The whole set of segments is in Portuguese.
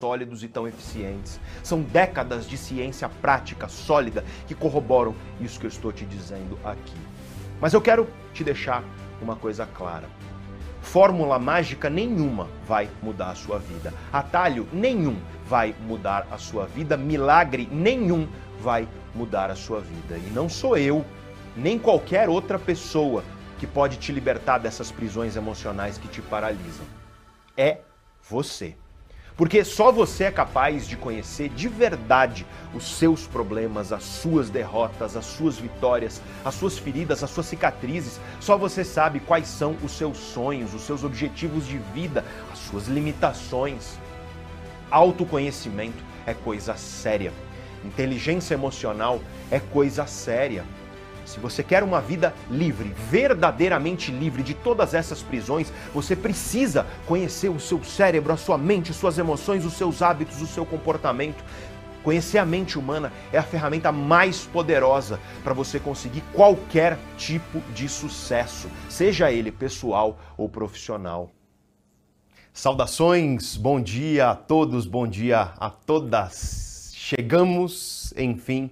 sólidos e tão eficientes. São décadas de ciência prática sólida que corroboram isso que eu estou te dizendo aqui. Mas eu quero te deixar uma coisa clara. Fórmula mágica nenhuma vai mudar a sua vida. Atalho nenhum vai mudar a sua vida. Milagre nenhum vai mudar a sua vida. E não sou eu, nem qualquer outra pessoa que pode te libertar dessas prisões emocionais que te paralisam. É você. Porque só você é capaz de conhecer de verdade os seus problemas, as suas derrotas, as suas vitórias, as suas feridas, as suas cicatrizes. Só você sabe quais são os seus sonhos, os seus objetivos de vida, as suas limitações. Autoconhecimento é coisa séria. Inteligência emocional é coisa séria. Se você quer uma vida livre, verdadeiramente livre de todas essas prisões, você precisa conhecer o seu cérebro, a sua mente, suas emoções, os seus hábitos, o seu comportamento. Conhecer a mente humana é a ferramenta mais poderosa para você conseguir qualquer tipo de sucesso, seja ele pessoal ou profissional. Saudações, bom dia a todos, bom dia a todas. Chegamos, enfim,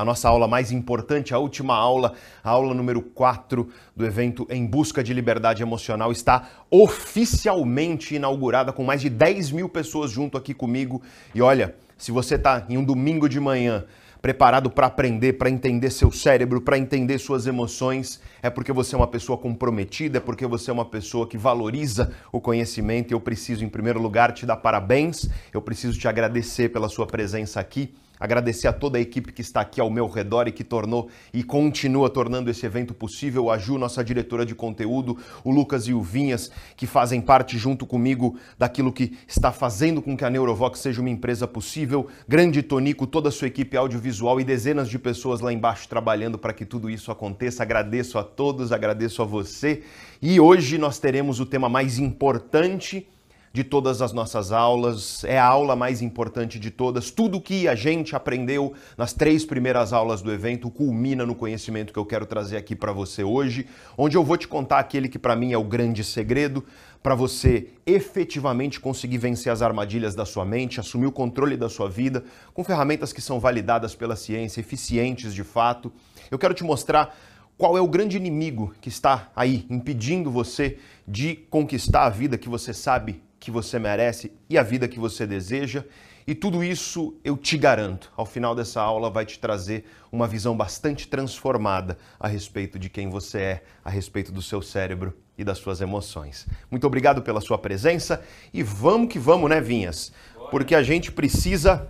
a nossa aula mais importante, a última aula, a aula número 4 do evento Em Busca de Liberdade Emocional, está oficialmente inaugurada com mais de 10 mil pessoas junto aqui comigo. E olha, se você está em um domingo de manhã preparado para aprender, para entender seu cérebro, para entender suas emoções, é porque você é uma pessoa comprometida, é porque você é uma pessoa que valoriza o conhecimento. Eu preciso, em primeiro lugar, te dar parabéns, eu preciso te agradecer pela sua presença aqui. Agradecer a toda a equipe que está aqui ao meu redor e que tornou e continua tornando esse evento possível. A Ju, nossa diretora de conteúdo, o Lucas e o Vinhas, que fazem parte junto comigo daquilo que está fazendo com que a Neurovox seja uma empresa possível. Grande Tonico, toda a sua equipe audiovisual e dezenas de pessoas lá embaixo trabalhando para que tudo isso aconteça. Agradeço a todos, agradeço a você. E hoje nós teremos o tema mais importante de todas as nossas aulas, é a aula mais importante de todas. Tudo que a gente aprendeu nas três primeiras aulas do evento culmina no conhecimento que eu quero trazer aqui para você hoje, onde eu vou te contar aquele que para mim é o grande segredo para você efetivamente conseguir vencer as armadilhas da sua mente, assumir o controle da sua vida com ferramentas que são validadas pela ciência, eficientes de fato. Eu quero te mostrar qual é o grande inimigo que está aí impedindo você de conquistar a vida que você sabe que você merece e a vida que você deseja. E tudo isso eu te garanto, ao final dessa aula vai te trazer uma visão bastante transformada a respeito de quem você é, a respeito do seu cérebro e das suas emoções. Muito obrigado pela sua presença e vamos que vamos, né, Vinhas? Porque a gente precisa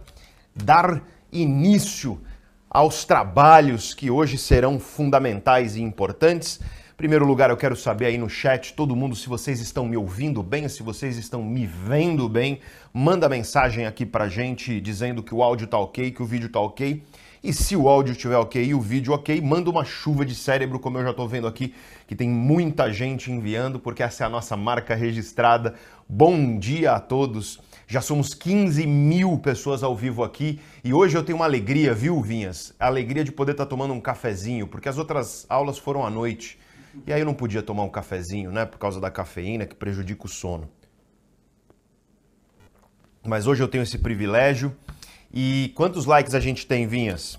dar início aos trabalhos que hoje serão fundamentais e importantes primeiro lugar, eu quero saber aí no chat, todo mundo, se vocês estão me ouvindo bem, se vocês estão me vendo bem. Manda mensagem aqui pra gente dizendo que o áudio tá ok, que o vídeo tá ok. E se o áudio estiver ok e o vídeo ok, manda uma chuva de cérebro, como eu já estou vendo aqui, que tem muita gente enviando, porque essa é a nossa marca registrada. Bom dia a todos. Já somos 15 mil pessoas ao vivo aqui e hoje eu tenho uma alegria, viu, Vinhas? A alegria de poder estar tá tomando um cafezinho, porque as outras aulas foram à noite. E aí eu não podia tomar um cafezinho, né? Por causa da cafeína que prejudica o sono. Mas hoje eu tenho esse privilégio. E quantos likes a gente tem, Vinhas?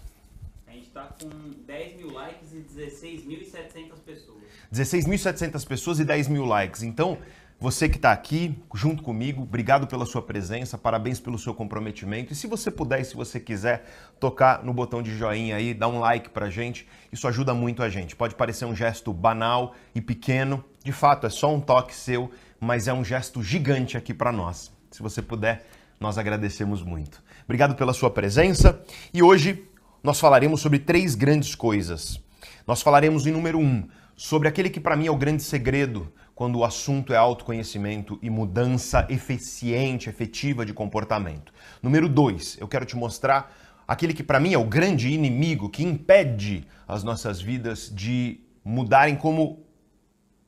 A gente está com 10 mil likes e 16.700 pessoas. 16.700 pessoas e 10 mil likes. Então, você que está aqui junto comigo, obrigado pela sua presença, parabéns pelo seu comprometimento. E se você puder e se você quiser tocar no botão de joinha aí, dar um like pra gente, isso ajuda muito a gente. Pode parecer um gesto banal e pequeno, de fato é só um toque seu, mas é um gesto gigante aqui para nós. Se você puder, nós agradecemos muito. Obrigado pela sua presença e hoje nós falaremos sobre três grandes coisas. Nós falaremos em número um sobre aquele que para mim é o grande segredo quando o assunto é autoconhecimento e mudança eficiente, efetiva de comportamento. Número dois, eu quero te mostrar aquele que para mim é o grande inimigo que impede as nossas vidas de mudarem como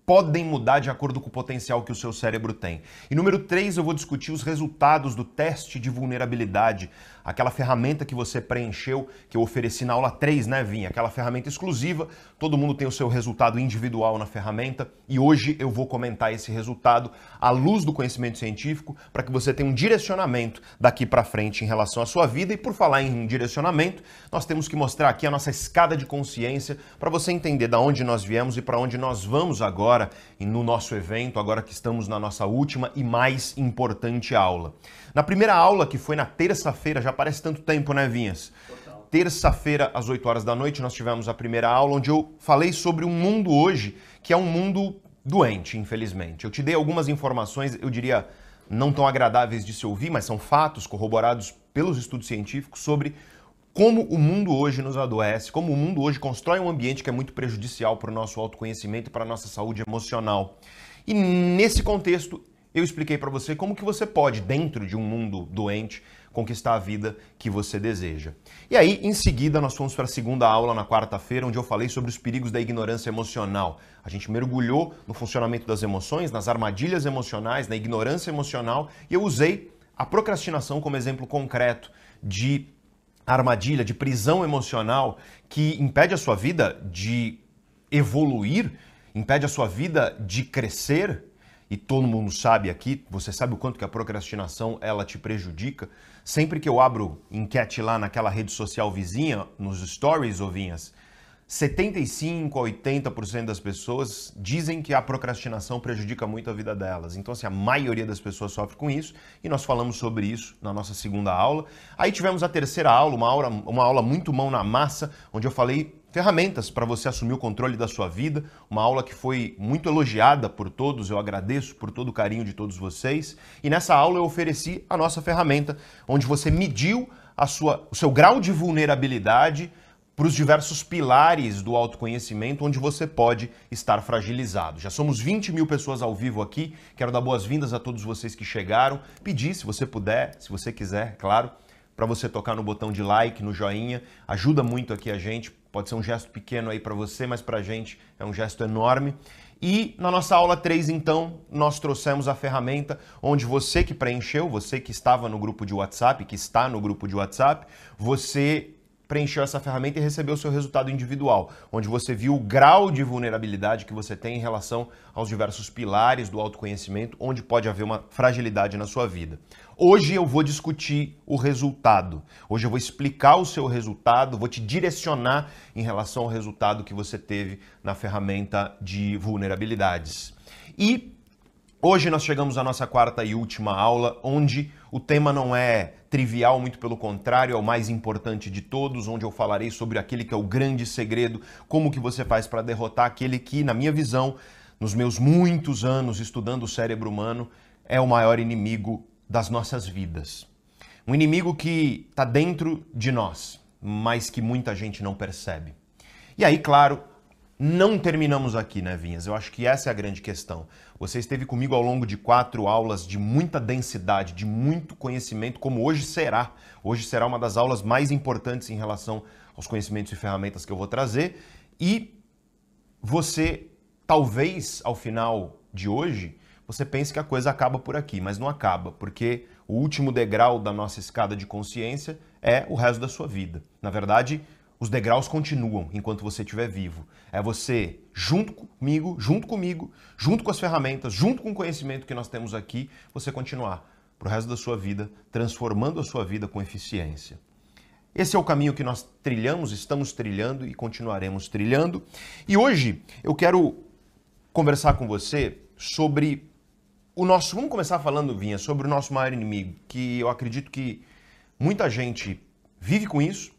podem mudar de acordo com o potencial que o seu cérebro tem. E número 3, eu vou discutir os resultados do teste de vulnerabilidade, aquela ferramenta que você preencheu, que eu ofereci na aula 3, né, Vinha? Aquela ferramenta exclusiva, todo mundo tem o seu resultado individual na ferramenta e hoje eu vou comentar esse resultado à luz do conhecimento científico para que você tenha um direcionamento daqui para frente em relação à sua vida. E por falar em direcionamento, nós temos que mostrar aqui a nossa escada de consciência para você entender da onde nós viemos e para onde nós vamos agora no nosso evento, agora que estamos na nossa última e mais importante aula. Na primeira aula, que foi na terça-feira, já parece tanto tempo, né, Vinhas? Terça-feira, às 8 horas da noite, nós tivemos a primeira aula onde eu falei sobre um mundo hoje que é um mundo doente, infelizmente. Eu te dei algumas informações, eu diria, não tão agradáveis de se ouvir, mas são fatos corroborados pelos estudos científicos sobre como o mundo hoje nos adoece, como o mundo hoje constrói um ambiente que é muito prejudicial para o nosso autoconhecimento e para a nossa saúde emocional. E nesse contexto, eu expliquei para você como que você pode, dentro de um mundo doente, conquistar a vida que você deseja. E aí, em seguida, nós fomos para a segunda aula na quarta-feira, onde eu falei sobre os perigos da ignorância emocional. A gente mergulhou no funcionamento das emoções, nas armadilhas emocionais, na ignorância emocional, e eu usei a procrastinação como exemplo concreto de armadilha, de prisão emocional que impede a sua vida de evoluir, impede a sua vida de crescer e todo mundo sabe aqui, você sabe o quanto que a procrastinação ela te prejudica. Sempre que eu abro enquete lá naquela rede social vizinha, nos stories, ovinhas, 75 a 80% das pessoas dizem que a procrastinação prejudica muito a vida delas. Então, assim, a maioria das pessoas sofre com isso e nós falamos sobre isso na nossa segunda aula. Aí tivemos a terceira aula, uma aula, uma aula muito mão na massa, onde eu falei ferramentas para você assumir o controle da sua vida. Uma aula que foi muito elogiada por todos, eu agradeço por todo o carinho de todos vocês. E nessa aula eu ofereci a nossa ferramenta, onde você mediu a sua, o seu grau de vulnerabilidade para os diversos pilares do autoconhecimento onde você pode estar fragilizado. Já somos 20 mil pessoas ao vivo aqui. Quero dar boas-vindas a todos vocês que chegaram. Pedir, se você puder, se você quiser, claro, para você tocar no botão de like, no joinha. Ajuda muito aqui a gente Pode ser um gesto pequeno aí para você, mas para a gente é um gesto enorme. E na nossa aula 3, então, nós trouxemos a ferramenta onde você que preencheu, você que estava no grupo de WhatsApp, que está no grupo de WhatsApp, você preencheu essa ferramenta e recebeu o seu resultado individual, onde você viu o grau de vulnerabilidade que você tem em relação aos diversos pilares do autoconhecimento, onde pode haver uma fragilidade na sua vida. Hoje eu vou discutir o resultado. Hoje eu vou explicar o seu resultado, vou te direcionar em relação ao resultado que você teve na ferramenta de vulnerabilidades. E hoje nós chegamos à nossa quarta e última aula, onde o tema não é trivial, muito pelo contrário, é o mais importante de todos, onde eu falarei sobre aquele que é o grande segredo, como que você faz para derrotar aquele que, na minha visão, nos meus muitos anos estudando o cérebro humano, é o maior inimigo das nossas vidas. Um inimigo que está dentro de nós, mas que muita gente não percebe. E aí, claro, não terminamos aqui, né, Vinhas? Eu acho que essa é a grande questão. Você esteve comigo ao longo de quatro aulas de muita densidade, de muito conhecimento, como hoje será. Hoje será uma das aulas mais importantes em relação aos conhecimentos e ferramentas que eu vou trazer. E você, talvez, ao final de hoje, você pense que a coisa acaba por aqui, mas não acaba, porque o último degrau da nossa escada de consciência é o resto da sua vida. Na verdade, os degraus continuam enquanto você estiver vivo. É você, junto comigo, junto comigo, junto com as ferramentas, junto com o conhecimento que nós temos aqui, você continuar para o resto da sua vida, transformando a sua vida com eficiência. Esse é o caminho que nós trilhamos, estamos trilhando e continuaremos trilhando. E hoje eu quero conversar com você sobre o nosso. Vamos começar falando, Vinha, sobre o nosso maior inimigo, que eu acredito que muita gente vive com isso,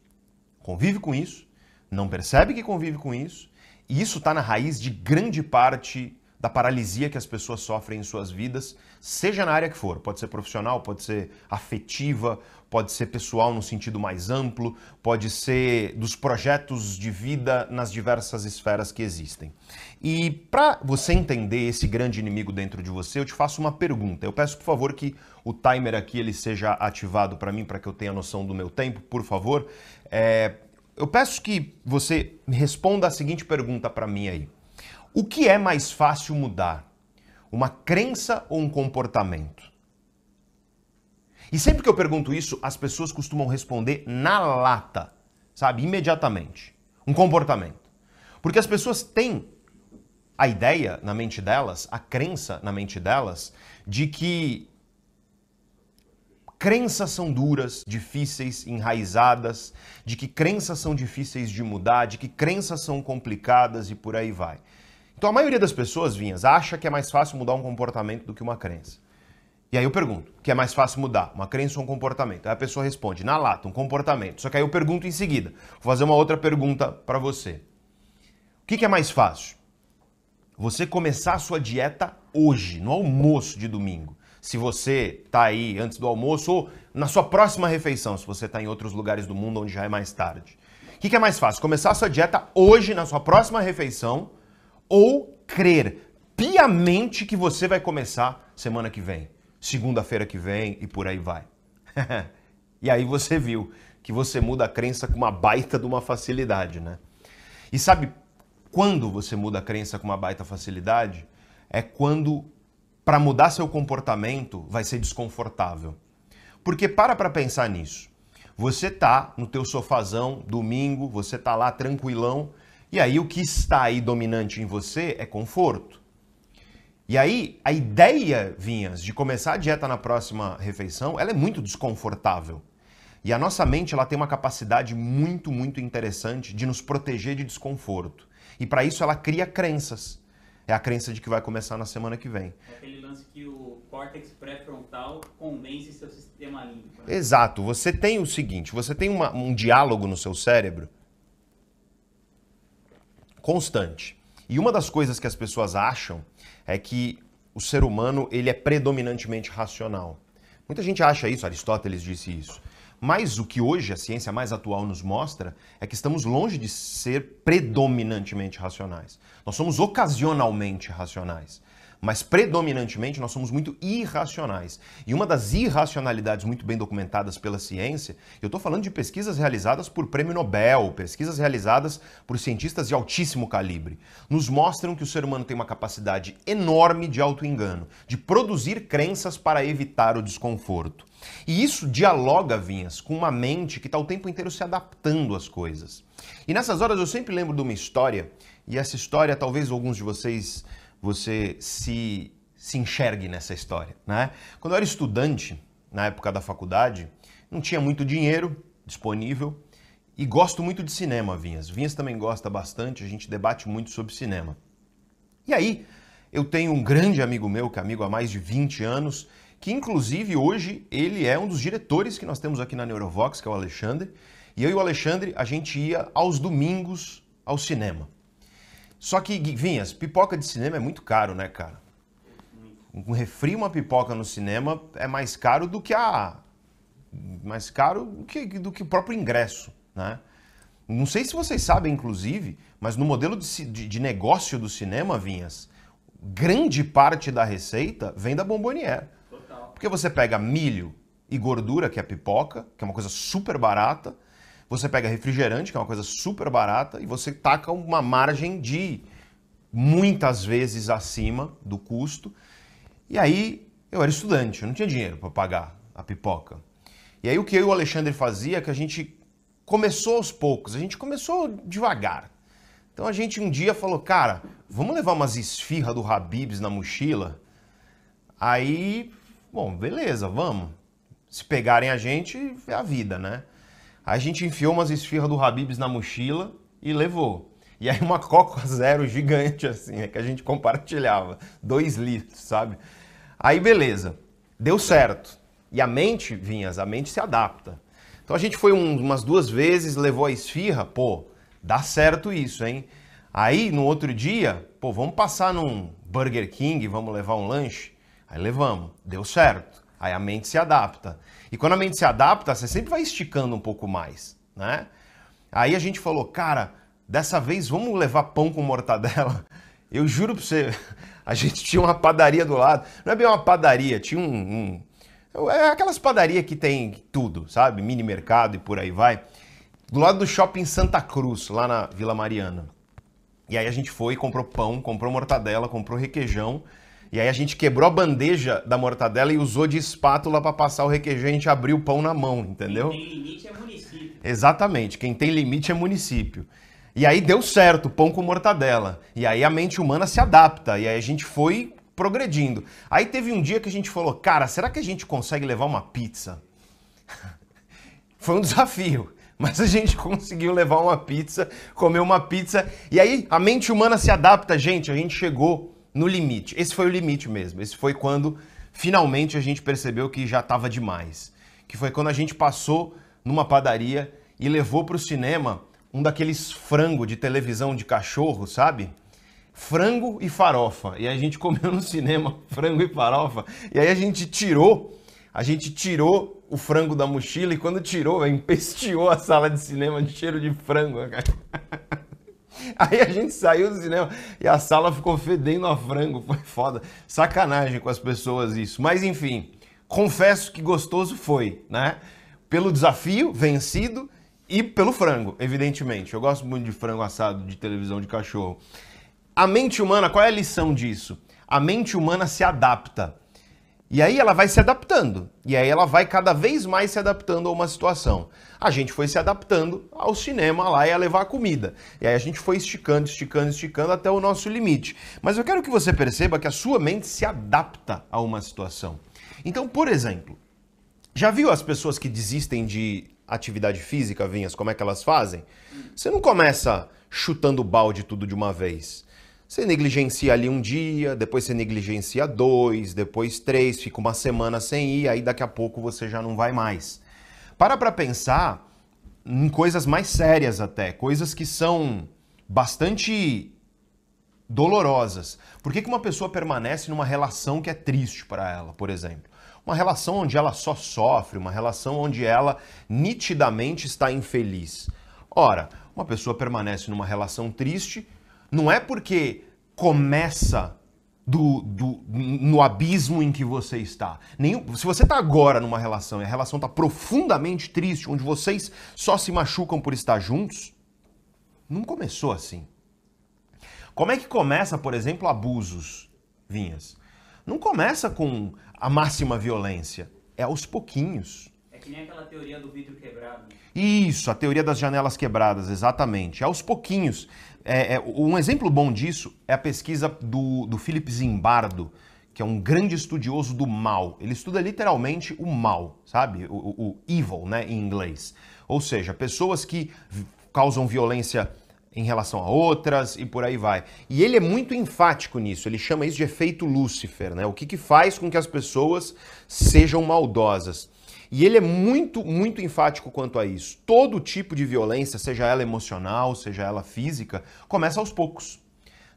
convive com isso, não percebe que convive com isso, e isso está na raiz de grande parte da paralisia que as pessoas sofrem em suas vidas, seja na área que for. Pode ser profissional, pode ser afetiva, pode ser pessoal no sentido mais amplo, pode ser dos projetos de vida nas diversas esferas que existem. E para você entender esse grande inimigo dentro de você, eu te faço uma pergunta. Eu peço, por favor, que o timer aqui ele seja ativado para mim, para que eu tenha noção do meu tempo, por favor. É, eu peço que você responda a seguinte pergunta para mim aí. O que é mais fácil mudar? Uma crença ou um comportamento? E sempre que eu pergunto isso, as pessoas costumam responder na lata, sabe? Imediatamente. Um comportamento. Porque as pessoas têm a ideia na mente delas, a crença na mente delas, de que crenças são duras, difíceis, enraizadas, de que crenças são difíceis de mudar, de que crenças são complicadas e por aí vai. Então a maioria das pessoas, Vinhas, acha que é mais fácil mudar um comportamento do que uma crença. E aí eu pergunto, que é mais fácil mudar, uma crença ou um comportamento? Aí a pessoa responde, na lata, um comportamento. Só que aí eu pergunto em seguida, vou fazer uma outra pergunta para você. O que, que é mais fácil? Você começar a sua dieta hoje, no almoço de domingo. Se você está aí antes do almoço ou na sua próxima refeição, se você está em outros lugares do mundo onde já é mais tarde. O que, que é mais fácil? Começar a sua dieta hoje, na sua próxima refeição, ou crer piamente que você vai começar semana que vem, segunda-feira que vem e por aí vai. e aí você viu que você muda a crença com uma baita de uma facilidade, né? E sabe quando você muda a crença com uma baita facilidade? É quando para mudar seu comportamento vai ser desconfortável. Porque para para pensar nisso. Você tá no teu sofazão, domingo, você tá lá tranquilão, e aí o que está aí dominante em você é conforto. E aí a ideia, Vinhas, de começar a dieta na próxima refeição, ela é muito desconfortável. E a nossa mente ela tem uma capacidade muito, muito interessante de nos proteger de desconforto. E para isso ela cria crenças. É a crença de que vai começar na semana que vem. É aquele lance que o córtex pré-frontal convence seu sistema límbico. Né? Exato. Você tem o seguinte, você tem uma, um diálogo no seu cérebro constante. E uma das coisas que as pessoas acham é que o ser humano ele é predominantemente racional. Muita gente acha isso, Aristóteles disse isso. Mas o que hoje a ciência mais atual nos mostra é que estamos longe de ser predominantemente racionais. Nós somos ocasionalmente racionais mas predominantemente nós somos muito irracionais. E uma das irracionalidades muito bem documentadas pela ciência, eu estou falando de pesquisas realizadas por prêmio Nobel, pesquisas realizadas por cientistas de altíssimo calibre, nos mostram que o ser humano tem uma capacidade enorme de autoengano, de produzir crenças para evitar o desconforto. E isso dialoga, Vinhas, com uma mente que está o tempo inteiro se adaptando às coisas. E nessas horas eu sempre lembro de uma história, e essa história talvez alguns de vocês você se, se enxergue nessa história. Né? Quando eu era estudante, na época da faculdade, não tinha muito dinheiro disponível e gosto muito de cinema, Vinhas. Vinhas também gosta bastante, a gente debate muito sobre cinema. E aí, eu tenho um grande amigo meu, que é amigo há mais de 20 anos, que inclusive hoje ele é um dos diretores que nós temos aqui na Neurovox, que é o Alexandre. E eu e o Alexandre, a gente ia aos domingos ao cinema. Só que, Vinhas, pipoca de cinema é muito caro, né, cara? Um refri, uma pipoca no cinema é mais caro do que a. Mais caro do que, do que o próprio ingresso, né? Não sei se vocês sabem, inclusive, mas no modelo de, de, de negócio do cinema, Vinhas, grande parte da receita vem da Bombonier. Porque você pega milho e gordura, que é pipoca, que é uma coisa super barata, você pega refrigerante, que é uma coisa super barata, e você taca uma margem de muitas vezes acima do custo. E aí eu era estudante, eu não tinha dinheiro para pagar a pipoca. E aí o que eu e o Alexandre fazia é que a gente começou aos poucos, a gente começou devagar. Então a gente um dia falou, cara, vamos levar umas esfirras do Habibs na mochila? Aí, bom, beleza, vamos. Se pegarem a gente, é a vida, né? Aí a gente enfiou umas esfirras do Habibs na mochila e levou. E aí uma Coca Zero gigante assim, é que a gente compartilhava. Dois litros, sabe? Aí beleza, deu certo. E a mente, Vinhas, a mente se adapta. Então a gente foi um, umas duas vezes, levou a esfirra, pô, dá certo isso, hein? Aí no outro dia, pô, vamos passar num Burger King, vamos levar um lanche? Aí levamos, deu certo. Aí a mente se adapta. E quando a mente se adapta, você sempre vai esticando um pouco mais, né? Aí a gente falou, cara, dessa vez vamos levar pão com mortadela. Eu juro pra você, a gente tinha uma padaria do lado. Não é bem uma padaria, tinha um. um é aquelas padarias que tem tudo, sabe? Mini mercado e por aí vai. Do lado do shopping Santa Cruz, lá na Vila Mariana. E aí a gente foi, comprou pão, comprou mortadela, comprou requeijão. E aí a gente quebrou a bandeja da mortadela e usou de espátula para passar o requeijão e a gente abriu o pão na mão, entendeu? Quem tem limite é município. Exatamente, quem tem limite é município. E aí deu certo, pão com mortadela. E aí a mente humana se adapta. E aí a gente foi progredindo. Aí teve um dia que a gente falou, cara, será que a gente consegue levar uma pizza? Foi um desafio. Mas a gente conseguiu levar uma pizza, comer uma pizza. E aí a mente humana se adapta, gente. A gente chegou no limite. Esse foi o limite mesmo. Esse foi quando finalmente a gente percebeu que já estava demais. Que foi quando a gente passou numa padaria e levou para o cinema um daqueles frango de televisão de cachorro, sabe? Frango e farofa. E a gente comeu no cinema frango e farofa. E aí a gente tirou, a gente tirou o frango da mochila e quando tirou, empesteou a sala de cinema de cheiro de frango. Aí a gente saiu do cinema e a sala ficou fedendo a frango. Foi foda. Sacanagem com as pessoas isso. Mas enfim, confesso que gostoso foi, né? Pelo desafio vencido e pelo frango, evidentemente. Eu gosto muito de frango assado de televisão de cachorro. A mente humana, qual é a lição disso? A mente humana se adapta. E aí ela vai se adaptando. E aí ela vai cada vez mais se adaptando a uma situação. A gente foi se adaptando ao cinema lá e a levar a comida. E aí a gente foi esticando, esticando, esticando até o nosso limite. Mas eu quero que você perceba que a sua mente se adapta a uma situação. Então, por exemplo, já viu as pessoas que desistem de atividade física, Vinhas, como é que elas fazem? Você não começa chutando balde tudo de uma vez. Você negligencia ali um dia, depois você negligencia dois, depois três, fica uma semana sem ir, aí daqui a pouco você já não vai mais. Para para pensar em coisas mais sérias até, coisas que são bastante dolorosas. Por que, que uma pessoa permanece numa relação que é triste para ela, por exemplo? Uma relação onde ela só sofre, uma relação onde ela nitidamente está infeliz. Ora, uma pessoa permanece numa relação triste não é porque começa do, do, no abismo em que você está. Nenhum, se você está agora numa relação e a relação está profundamente triste, onde vocês só se machucam por estar juntos, não começou assim. Como é que começa, por exemplo, abusos, Vinhas? Não começa com a máxima violência, é aos pouquinhos. É que nem aquela teoria do vidro quebrado. Isso, a teoria das janelas quebradas, exatamente. É aos pouquinhos. É, é, um exemplo bom disso é a pesquisa do, do Philip Zimbardo, que é um grande estudioso do mal. Ele estuda literalmente o mal, sabe? O, o, evil, né, em inglês. Ou seja, pessoas que causam violência em relação a outras e por aí vai. E ele é muito enfático nisso, ele chama isso de efeito Lúcifer, né? O que, que faz com que as pessoas sejam maldosas. E ele é muito, muito enfático quanto a isso. Todo tipo de violência, seja ela emocional, seja ela física, começa aos poucos.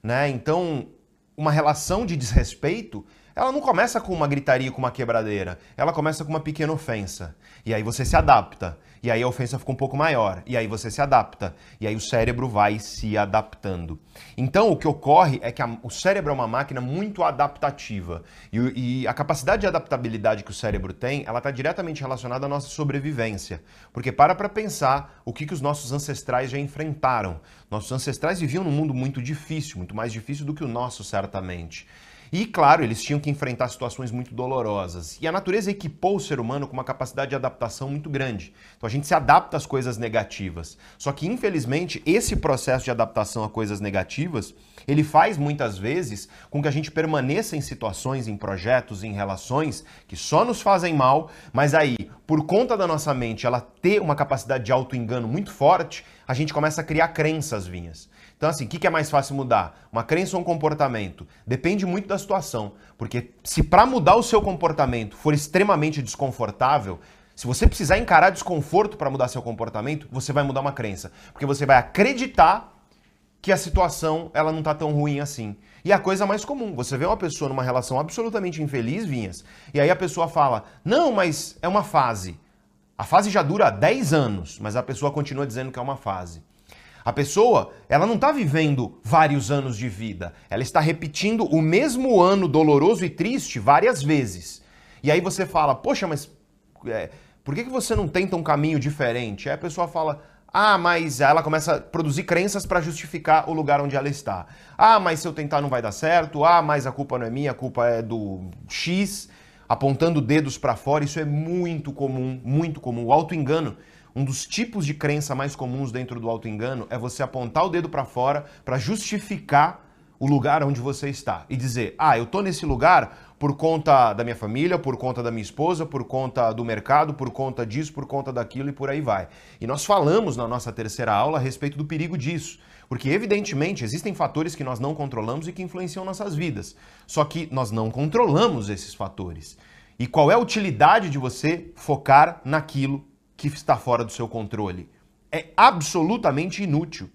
Né? Então, uma relação de desrespeito, ela não começa com uma gritaria, com uma quebradeira. Ela começa com uma pequena ofensa. E aí você se adapta e aí a ofensa fica um pouco maior, e aí você se adapta, e aí o cérebro vai se adaptando. Então, o que ocorre é que a, o cérebro é uma máquina muito adaptativa, e, e a capacidade de adaptabilidade que o cérebro tem, ela está diretamente relacionada à nossa sobrevivência. Porque para para pensar o que, que os nossos ancestrais já enfrentaram. Nossos ancestrais viviam num mundo muito difícil, muito mais difícil do que o nosso, certamente. E, claro, eles tinham que enfrentar situações muito dolorosas. E a natureza equipou o ser humano com uma capacidade de adaptação muito grande. Então a gente se adapta às coisas negativas. Só que, infelizmente, esse processo de adaptação a coisas negativas, ele faz muitas vezes com que a gente permaneça em situações, em projetos, em relações que só nos fazem mal, mas aí, por conta da nossa mente ela ter uma capacidade de auto-engano muito forte, a gente começa a criar crenças vinhas. Então, assim, o que é mais fácil mudar? Uma crença ou um comportamento? Depende muito da situação. Porque se para mudar o seu comportamento for extremamente desconfortável, se você precisar encarar desconforto para mudar seu comportamento, você vai mudar uma crença. Porque você vai acreditar que a situação ela não está tão ruim assim. E a coisa mais comum, você vê uma pessoa numa relação absolutamente infeliz, Vinhas, e aí a pessoa fala: "Não, mas é uma fase". A fase já dura 10 anos, mas a pessoa continua dizendo que é uma fase. A pessoa, ela não está vivendo vários anos de vida, ela está repetindo o mesmo ano doloroso e triste várias vezes. E aí você fala, poxa, mas é, por que, que você não tenta um caminho diferente? Aí a pessoa fala, Ah, mas ela começa a produzir crenças para justificar o lugar onde ela está. Ah, mas se eu tentar não vai dar certo. Ah, mas a culpa não é minha, a culpa é do X, apontando dedos para fora. Isso é muito comum, muito comum. O auto-engano, um dos tipos de crença mais comuns dentro do auto-engano é você apontar o dedo para fora para justificar o lugar onde você está e dizer: "Ah, eu tô nesse lugar por conta da minha família, por conta da minha esposa, por conta do mercado, por conta disso, por conta daquilo e por aí vai. E nós falamos na nossa terceira aula a respeito do perigo disso. Porque, evidentemente, existem fatores que nós não controlamos e que influenciam nossas vidas. Só que nós não controlamos esses fatores. E qual é a utilidade de você focar naquilo que está fora do seu controle? É absolutamente inútil.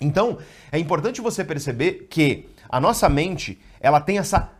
Então, é importante você perceber que a nossa mente, ela tem essa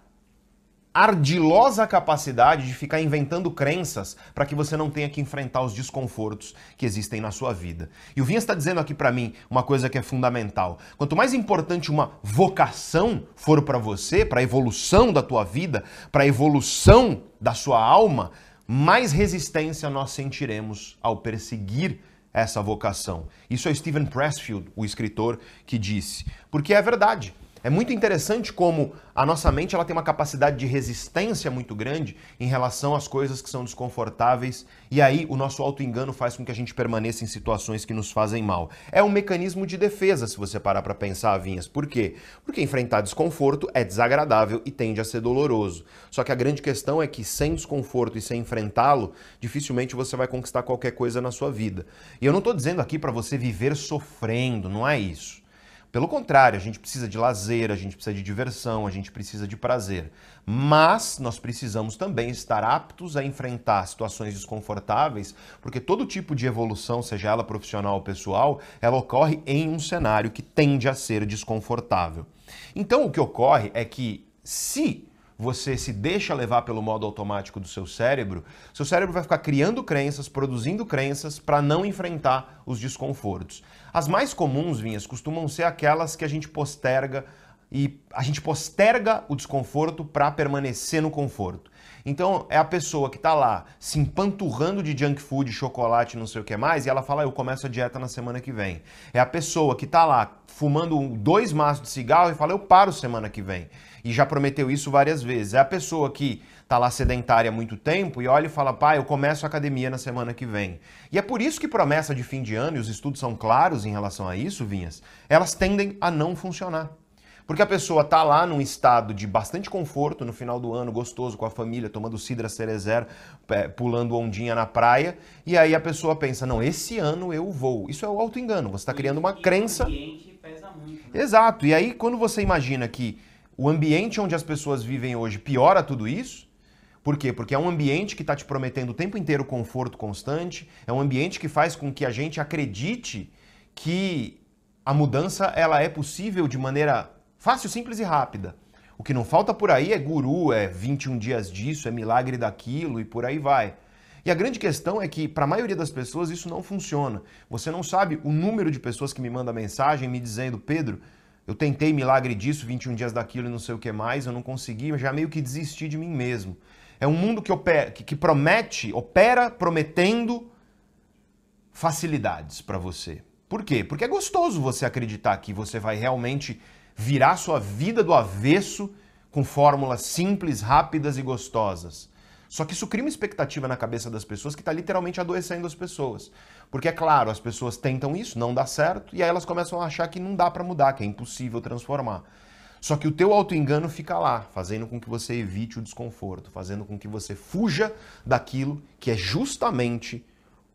ardilosa capacidade de ficar inventando crenças para que você não tenha que enfrentar os desconfortos que existem na sua vida. E o Vinha está dizendo aqui para mim uma coisa que é fundamental. Quanto mais importante uma vocação for para você, para a evolução da tua vida, para a evolução da sua alma, mais resistência nós sentiremos ao perseguir essa vocação. Isso é Stephen Pressfield, o escritor, que disse. Porque é verdade. É muito interessante como a nossa mente ela tem uma capacidade de resistência muito grande em relação às coisas que são desconfortáveis e aí o nosso auto-engano faz com que a gente permaneça em situações que nos fazem mal. É um mecanismo de defesa, se você parar para pensar, Vinhas. Por quê? Porque enfrentar desconforto é desagradável e tende a ser doloroso. Só que a grande questão é que sem desconforto e sem enfrentá-lo, dificilmente você vai conquistar qualquer coisa na sua vida. E eu não estou dizendo aqui para você viver sofrendo, não é isso. Pelo contrário, a gente precisa de lazer, a gente precisa de diversão, a gente precisa de prazer. Mas nós precisamos também estar aptos a enfrentar situações desconfortáveis, porque todo tipo de evolução, seja ela profissional ou pessoal, ela ocorre em um cenário que tende a ser desconfortável. Então, o que ocorre é que se você se deixa levar pelo modo automático do seu cérebro, seu cérebro vai ficar criando crenças, produzindo crenças para não enfrentar os desconfortos. As mais comuns, Vinhas, costumam ser aquelas que a gente posterga e a gente posterga o desconforto para permanecer no conforto. Então é a pessoa que está lá se empanturrando de junk food, chocolate, não sei o que mais, e ela fala: Eu começo a dieta na semana que vem. É a pessoa que está lá fumando dois maços de cigarro e fala: Eu paro semana que vem. E já prometeu isso várias vezes. É a pessoa que está lá sedentária há muito tempo e olha e fala: Pai, eu começo a academia na semana que vem. E é por isso que promessa de fim de ano, e os estudos são claros em relação a isso, Vinhas, elas tendem a não funcionar. Porque a pessoa tá lá num estado de bastante conforto no final do ano, gostoso com a família, tomando cidra cerezer, pulando ondinha na praia, e aí a pessoa pensa: "Não, esse ano eu vou". Isso é o auto-engano. Você está criando uma e crença. O ambiente pesa muito. Né? Exato. E aí quando você imagina que o ambiente onde as pessoas vivem hoje piora tudo isso, por quê? Porque é um ambiente que está te prometendo o tempo inteiro conforto constante, é um ambiente que faz com que a gente acredite que a mudança ela é possível de maneira Fácil, simples e rápida. O que não falta por aí é guru, é 21 dias disso, é milagre daquilo e por aí vai. E a grande questão é que, para a maioria das pessoas, isso não funciona. Você não sabe o número de pessoas que me mandam mensagem me dizendo, Pedro, eu tentei milagre disso, 21 dias daquilo e não sei o que mais, eu não consegui, eu já meio que desisti de mim mesmo. É um mundo que, opera, que, promete, opera prometendo facilidades para você. Por quê? Porque é gostoso você acreditar que você vai realmente virar sua vida do avesso com fórmulas simples, rápidas e gostosas. Só que isso cria uma expectativa na cabeça das pessoas que está literalmente adoecendo as pessoas. Porque, é claro, as pessoas tentam isso, não dá certo, e aí elas começam a achar que não dá para mudar, que é impossível transformar. Só que o teu autoengano fica lá, fazendo com que você evite o desconforto, fazendo com que você fuja daquilo que é justamente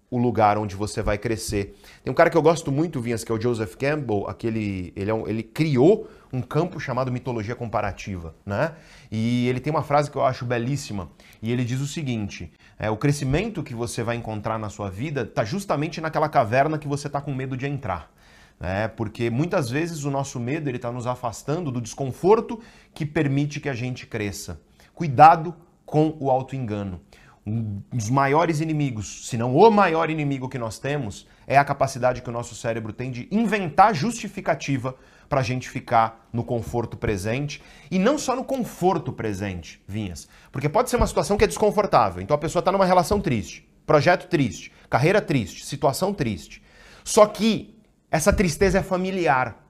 o lugar onde você vai crescer. Tem um cara que eu gosto muito, Vinhas, que é o Joseph Campbell, aquele, ele, é um, ele criou um campo chamado mitologia comparativa, né? E ele tem uma frase que eu acho belíssima, e ele diz o seguinte, é, o crescimento que você vai encontrar na sua vida está justamente naquela caverna que você está com medo de entrar. É, porque muitas vezes o nosso medo ele está nos afastando do desconforto que permite que a gente cresça. Cuidado com o auto-engano um dos maiores inimigos, se não o maior inimigo que nós temos, é a capacidade que o nosso cérebro tem de inventar justificativa para a gente ficar no conforto presente. E não só no conforto presente, Vinhas. Porque pode ser uma situação que é desconfortável. Então a pessoa está numa relação triste, projeto triste, carreira triste, situação triste. Só que essa tristeza é familiar.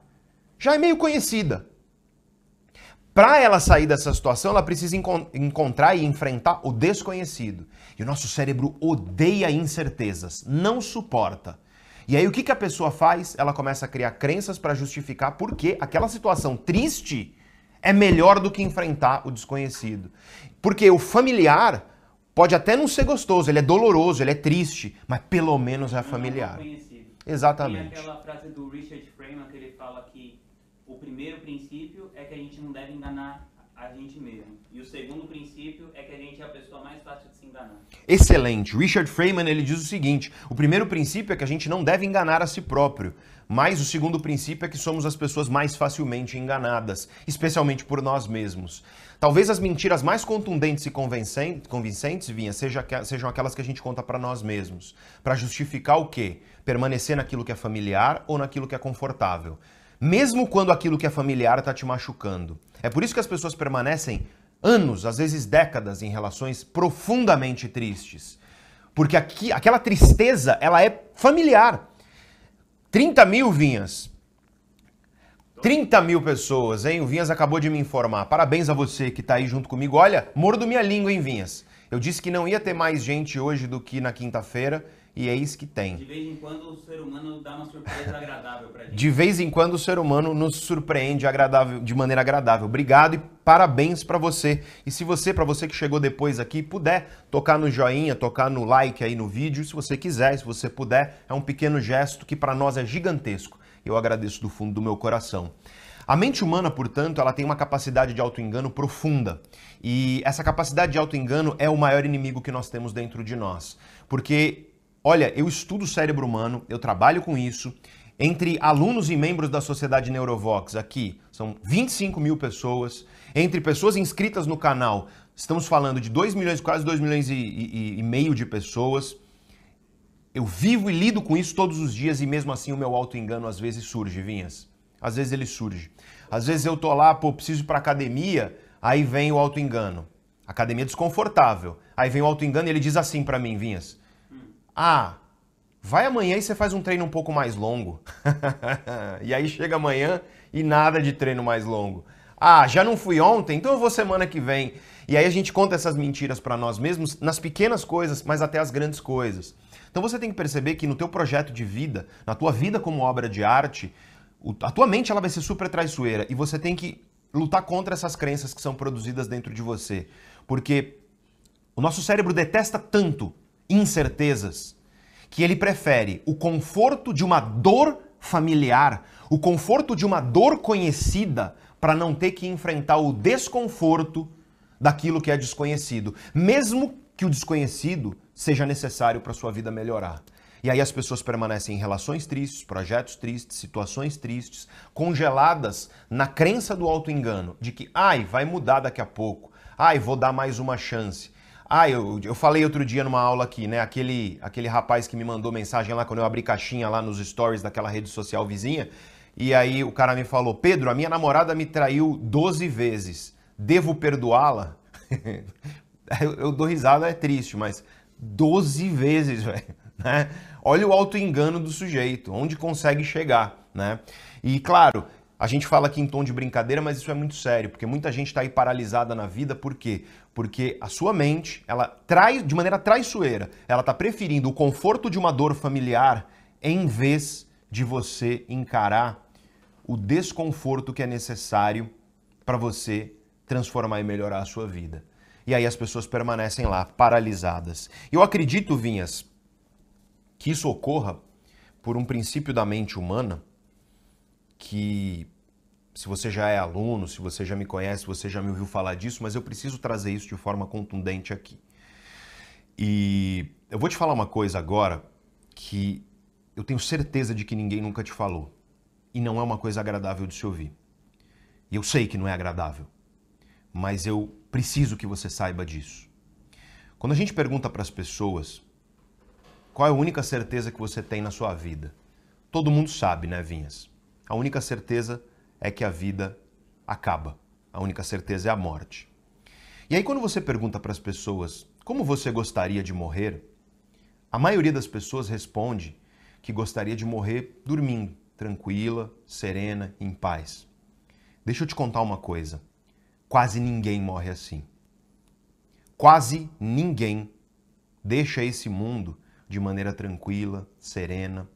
Já é meio conhecida. Para ela sair dessa situação, ela precisa encont encontrar e enfrentar o desconhecido. E o nosso cérebro odeia incertezas, não suporta. E aí o que, que a pessoa faz? Ela começa a criar crenças para justificar por que aquela situação triste é melhor do que enfrentar o desconhecido. Porque o familiar pode até não ser gostoso, ele é doloroso, ele é triste, mas pelo menos é familiar. Não é Exatamente. Tem aquela frase do Richard Freeman que ele fala que o primeiro princípio é que a gente não deve enganar a gente mesmo. E o segundo princípio é que a gente é a pessoa mais fácil de se enganar. Excelente. Richard Freeman ele diz o seguinte: o primeiro princípio é que a gente não deve enganar a si próprio. Mas o segundo princípio é que somos as pessoas mais facilmente enganadas, especialmente por nós mesmos. Talvez as mentiras mais contundentes e convincentes, Vinha, seja, sejam aquelas que a gente conta para nós mesmos. Para justificar o quê? Permanecer naquilo que é familiar ou naquilo que é confortável mesmo quando aquilo que é familiar está te machucando. É por isso que as pessoas permanecem anos, às vezes décadas, em relações profundamente tristes. Porque aqui, aquela tristeza, ela é familiar. 30 mil vinhas. 30 mil pessoas, hein? O Vinhas acabou de me informar. Parabéns a você que está aí junto comigo. Olha, mordo minha língua, hein, Vinhas? Eu disse que não ia ter mais gente hoje do que na quinta-feira e é isso que tem. De vez em quando o ser humano dá uma surpresa agradável pra gente. De vez em quando o ser humano nos surpreende agradável, de maneira agradável. Obrigado e parabéns para você. E se você, para você que chegou depois aqui, puder tocar no joinha, tocar no like aí no vídeo, se você quiser, se você puder, é um pequeno gesto que para nós é gigantesco. Eu agradeço do fundo do meu coração. A mente humana, portanto, ela tem uma capacidade de autoengano profunda. E essa capacidade de autoengano é o maior inimigo que nós temos dentro de nós. Porque Olha, eu estudo o cérebro humano, eu trabalho com isso. Entre alunos e membros da Sociedade Neurovox, aqui são 25 mil pessoas. Entre pessoas inscritas no canal, estamos falando de 2 milhões, quase 2 milhões e, e, e meio de pessoas. Eu vivo e lido com isso todos os dias e mesmo assim o meu auto-engano às vezes surge, Vinhas. Às vezes ele surge. Às vezes eu tô lá, pô, preciso ir pra academia, aí vem o auto-engano. Academia desconfortável. Aí vem o auto-engano e ele diz assim para mim, Vinhas, ah, vai amanhã e você faz um treino um pouco mais longo. e aí chega amanhã e nada de treino mais longo. Ah, já não fui ontem, então eu vou semana que vem. E aí a gente conta essas mentiras para nós mesmos nas pequenas coisas, mas até as grandes coisas. Então você tem que perceber que no teu projeto de vida, na tua vida como obra de arte, a tua mente ela vai ser super traiçoeira e você tem que lutar contra essas crenças que são produzidas dentro de você. Porque o nosso cérebro detesta tanto incertezas, que ele prefere o conforto de uma dor familiar, o conforto de uma dor conhecida, para não ter que enfrentar o desconforto daquilo que é desconhecido, mesmo que o desconhecido seja necessário para sua vida melhorar. E aí as pessoas permanecem em relações tristes, projetos tristes, situações tristes, congeladas na crença do auto-engano, de que, ai, vai mudar daqui a pouco, ai, vou dar mais uma chance. Ah, eu, eu falei outro dia numa aula aqui, né? Aquele, aquele rapaz que me mandou mensagem lá quando eu abri caixinha lá nos stories daquela rede social vizinha. E aí o cara me falou: Pedro, a minha namorada me traiu 12 vezes. Devo perdoá-la? eu, eu dou risada, é triste, mas 12 vezes, velho. Né? Olha o auto-engano do sujeito, onde consegue chegar, né? E claro, a gente fala aqui em tom de brincadeira, mas isso é muito sério, porque muita gente está aí paralisada na vida, por quê? Porque a sua mente, ela traz de maneira traiçoeira, ela está preferindo o conforto de uma dor familiar em vez de você encarar o desconforto que é necessário para você transformar e melhorar a sua vida. E aí as pessoas permanecem lá paralisadas. Eu acredito, Vinhas, que isso ocorra por um princípio da mente humana que se você já é aluno, se você já me conhece, você já me ouviu falar disso, mas eu preciso trazer isso de forma contundente aqui. E eu vou te falar uma coisa agora que eu tenho certeza de que ninguém nunca te falou. E não é uma coisa agradável de se ouvir. E eu sei que não é agradável, mas eu preciso que você saiba disso. Quando a gente pergunta para as pessoas qual é a única certeza que você tem na sua vida, todo mundo sabe, né, Vinhas? A única certeza é que a vida acaba. A única certeza é a morte. E aí, quando você pergunta para as pessoas como você gostaria de morrer, a maioria das pessoas responde que gostaria de morrer dormindo, tranquila, serena, em paz. Deixa eu te contar uma coisa. Quase ninguém morre assim. Quase ninguém deixa esse mundo de maneira tranquila, serena.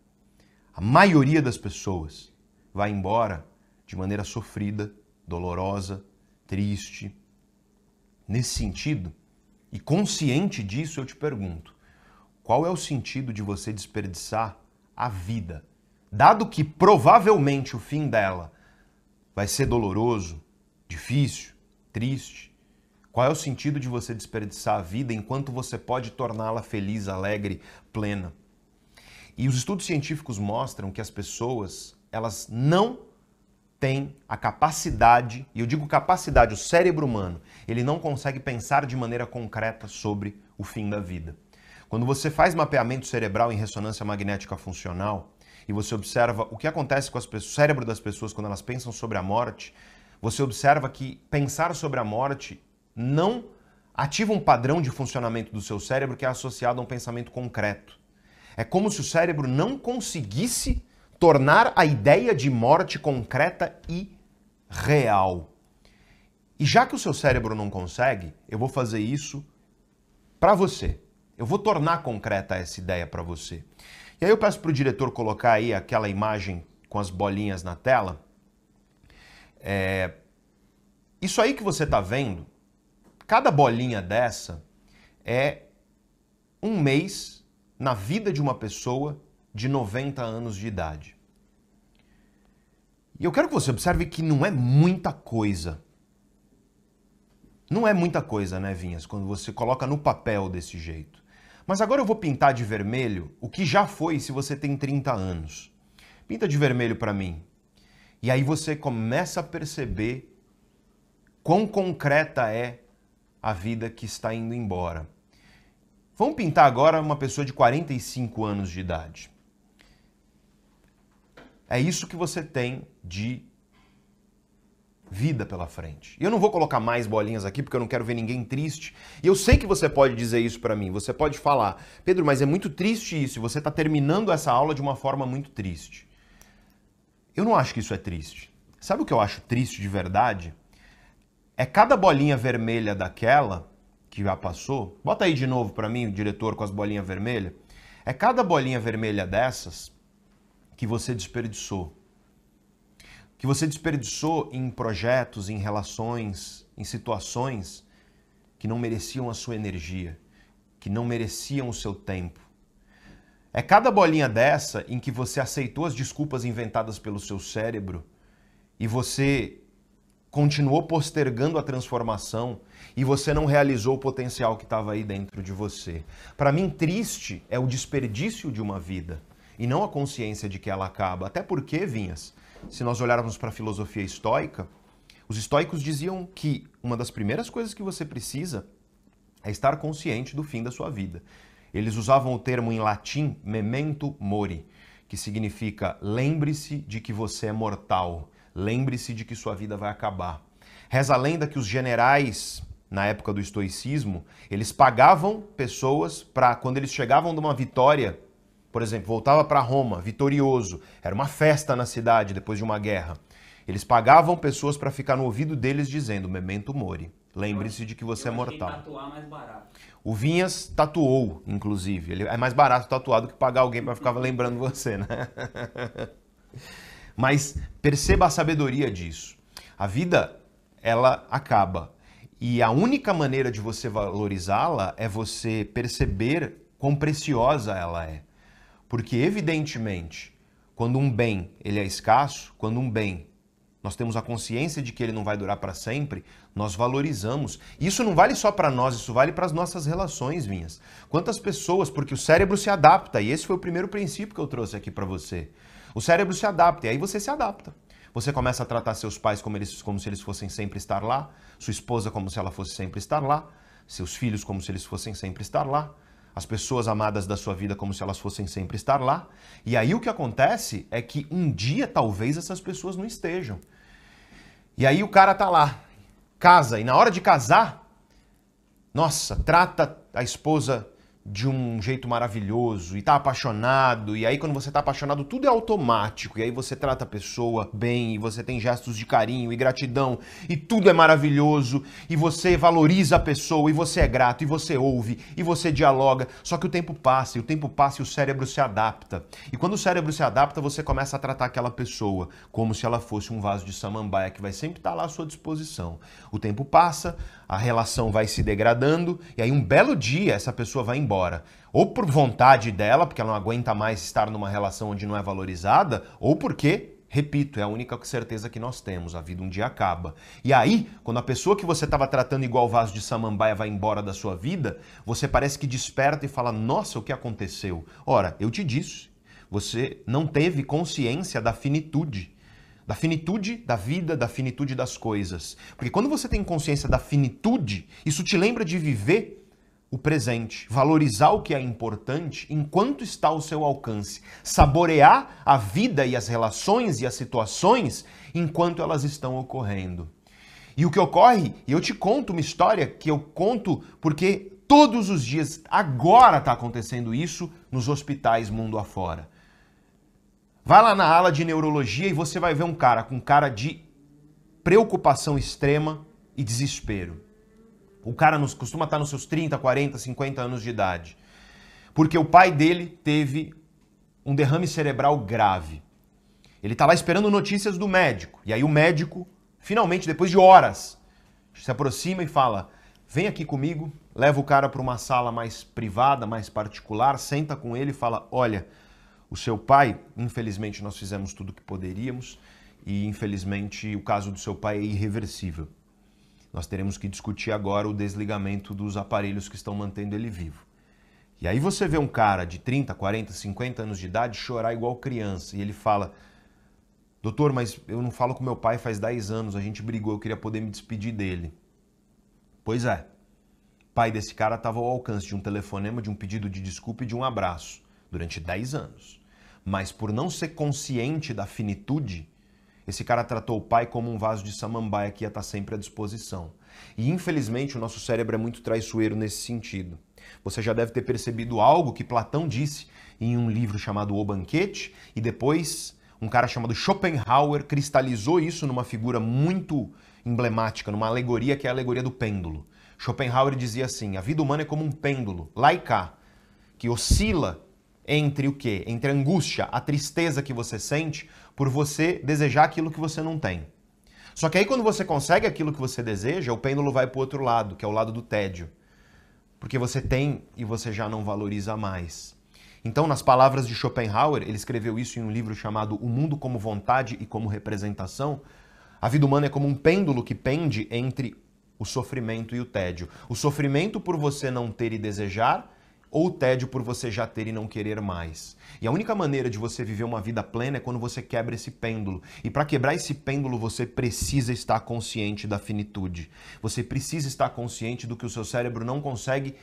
A maioria das pessoas vai embora de maneira sofrida, dolorosa, triste. Nesse sentido, e consciente disso, eu te pergunto: qual é o sentido de você desperdiçar a vida? Dado que provavelmente o fim dela vai ser doloroso, difícil, triste, qual é o sentido de você desperdiçar a vida enquanto você pode torná-la feliz, alegre, plena? E os estudos científicos mostram que as pessoas, elas não têm a capacidade, e eu digo capacidade, o cérebro humano, ele não consegue pensar de maneira concreta sobre o fim da vida. Quando você faz mapeamento cerebral em ressonância magnética funcional e você observa o que acontece com o cérebro das pessoas quando elas pensam sobre a morte, você observa que pensar sobre a morte não ativa um padrão de funcionamento do seu cérebro que é associado a um pensamento concreto. É como se o cérebro não conseguisse tornar a ideia de morte concreta e real. E já que o seu cérebro não consegue, eu vou fazer isso para você. Eu vou tornar concreta essa ideia para você. E aí eu peço para o diretor colocar aí aquela imagem com as bolinhas na tela. É... Isso aí que você está vendo, cada bolinha dessa é um mês na vida de uma pessoa de 90 anos de idade. E eu quero que você observe que não é muita coisa. Não é muita coisa, né, Vinhas, quando você coloca no papel desse jeito. Mas agora eu vou pintar de vermelho o que já foi se você tem 30 anos. Pinta de vermelho para mim. E aí você começa a perceber quão concreta é a vida que está indo embora. Vamos pintar agora uma pessoa de 45 anos de idade. É isso que você tem de vida pela frente. E eu não vou colocar mais bolinhas aqui porque eu não quero ver ninguém triste. E eu sei que você pode dizer isso para mim. Você pode falar, Pedro, mas é muito triste isso. Você está terminando essa aula de uma forma muito triste. Eu não acho que isso é triste. Sabe o que eu acho triste de verdade? É cada bolinha vermelha daquela que já passou. Bota aí de novo para mim, o diretor, com as bolinhas vermelhas. É cada bolinha vermelha dessas que você desperdiçou que você desperdiçou em projetos, em relações, em situações que não mereciam a sua energia, que não mereciam o seu tempo. É cada bolinha dessa em que você aceitou as desculpas inventadas pelo seu cérebro e você continuou postergando a transformação e você não realizou o potencial que estava aí dentro de você. Para mim, triste é o desperdício de uma vida e não a consciência de que ela acaba. Até porque, Vinhas, se nós olharmos para a filosofia estoica, os estoicos diziam que uma das primeiras coisas que você precisa é estar consciente do fim da sua vida. Eles usavam o termo em latim memento mori, que significa lembre-se de que você é mortal, lembre-se de que sua vida vai acabar. Reza a lenda que os generais, na época do estoicismo, eles pagavam pessoas para, quando eles chegavam de uma vitória, por exemplo, voltava para Roma, vitorioso, era uma festa na cidade depois de uma guerra. Eles pagavam pessoas para ficar no ouvido deles dizendo memento mori. Lembre-se de que você é mortal. O Vinhas tatuou, inclusive. Ele é mais barato tatuar do que pagar alguém para ficar lembrando você, né? Mas perceba a sabedoria disso. A vida, ela acaba. E a única maneira de você valorizá-la é você perceber quão preciosa ela é. Porque, evidentemente, quando um bem ele é escasso, quando um bem nós temos a consciência de que ele não vai durar para sempre, nós valorizamos. Isso não vale só para nós, isso vale para as nossas relações, minhas. Quantas pessoas, porque o cérebro se adapta, e esse foi o primeiro princípio que eu trouxe aqui para você. O cérebro se adapta, e aí você se adapta. Você começa a tratar seus pais como, eles, como se eles fossem sempre estar lá, sua esposa como se ela fosse sempre estar lá, seus filhos como se eles fossem sempre estar lá, as pessoas amadas da sua vida como se elas fossem sempre estar lá. E aí o que acontece é que um dia talvez essas pessoas não estejam. E aí o cara tá lá, casa, e na hora de casar, nossa, trata a esposa de um jeito maravilhoso e tá apaixonado, e aí quando você tá apaixonado tudo é automático, e aí você trata a pessoa bem, e você tem gestos de carinho e gratidão, e tudo é maravilhoso, e você valoriza a pessoa, e você é grato, e você ouve, e você dialoga, só que o tempo passa, e o tempo passa e o cérebro se adapta. E quando o cérebro se adapta, você começa a tratar aquela pessoa como se ela fosse um vaso de samambaia que vai sempre estar tá lá à sua disposição. O tempo passa, a relação vai se degradando e aí um belo dia essa pessoa vai embora. Ou por vontade dela, porque ela não aguenta mais estar numa relação onde não é valorizada, ou porque Repito, é a única certeza que nós temos. A vida um dia acaba. E aí, quando a pessoa que você estava tratando igual vaso de samambaia vai embora da sua vida, você parece que desperta e fala: Nossa, o que aconteceu? Ora, eu te disse, você não teve consciência da finitude da finitude da vida, da finitude das coisas. Porque quando você tem consciência da finitude, isso te lembra de viver o presente, valorizar o que é importante enquanto está ao seu alcance, saborear a vida e as relações e as situações enquanto elas estão ocorrendo. E o que ocorre, e eu te conto uma história que eu conto porque todos os dias, agora está acontecendo isso nos hospitais mundo afora. Vai lá na ala de neurologia e você vai ver um cara com cara de preocupação extrema e desespero. O cara nos, costuma estar nos seus 30, 40, 50 anos de idade. Porque o pai dele teve um derrame cerebral grave. Ele está lá esperando notícias do médico. E aí o médico, finalmente, depois de horas, se aproxima e fala: Vem aqui comigo, leva o cara para uma sala mais privada, mais particular, senta com ele e fala: Olha, o seu pai, infelizmente, nós fizemos tudo o que poderíamos e, infelizmente, o caso do seu pai é irreversível. Nós teremos que discutir agora o desligamento dos aparelhos que estão mantendo ele vivo. E aí você vê um cara de 30, 40, 50 anos de idade chorar igual criança e ele fala: Doutor, mas eu não falo com meu pai faz 10 anos, a gente brigou, eu queria poder me despedir dele. Pois é. O pai desse cara estava ao alcance de um telefonema, de um pedido de desculpa e de um abraço durante 10 anos mas por não ser consciente da finitude, esse cara tratou o pai como um vaso de samambaia que ia estar sempre à disposição. E infelizmente o nosso cérebro é muito traiçoeiro nesse sentido. Você já deve ter percebido algo que Platão disse em um livro chamado O Banquete, e depois um cara chamado Schopenhauer cristalizou isso numa figura muito emblemática, numa alegoria que é a alegoria do pêndulo. Schopenhauer dizia assim: a vida humana é como um pêndulo, cá, que oscila entre o quê? Entre a angústia, a tristeza que você sente por você desejar aquilo que você não tem. Só que aí quando você consegue aquilo que você deseja, o pêndulo vai para o outro lado, que é o lado do tédio. Porque você tem e você já não valoriza mais. Então, nas palavras de Schopenhauer, ele escreveu isso em um livro chamado O Mundo como Vontade e como Representação. A vida humana é como um pêndulo que pende entre o sofrimento e o tédio. O sofrimento por você não ter e desejar, ou o tédio por você já ter e não querer mais. E a única maneira de você viver uma vida plena é quando você quebra esse pêndulo. E para quebrar esse pêndulo, você precisa estar consciente da finitude. Você precisa estar consciente do que o seu cérebro não consegue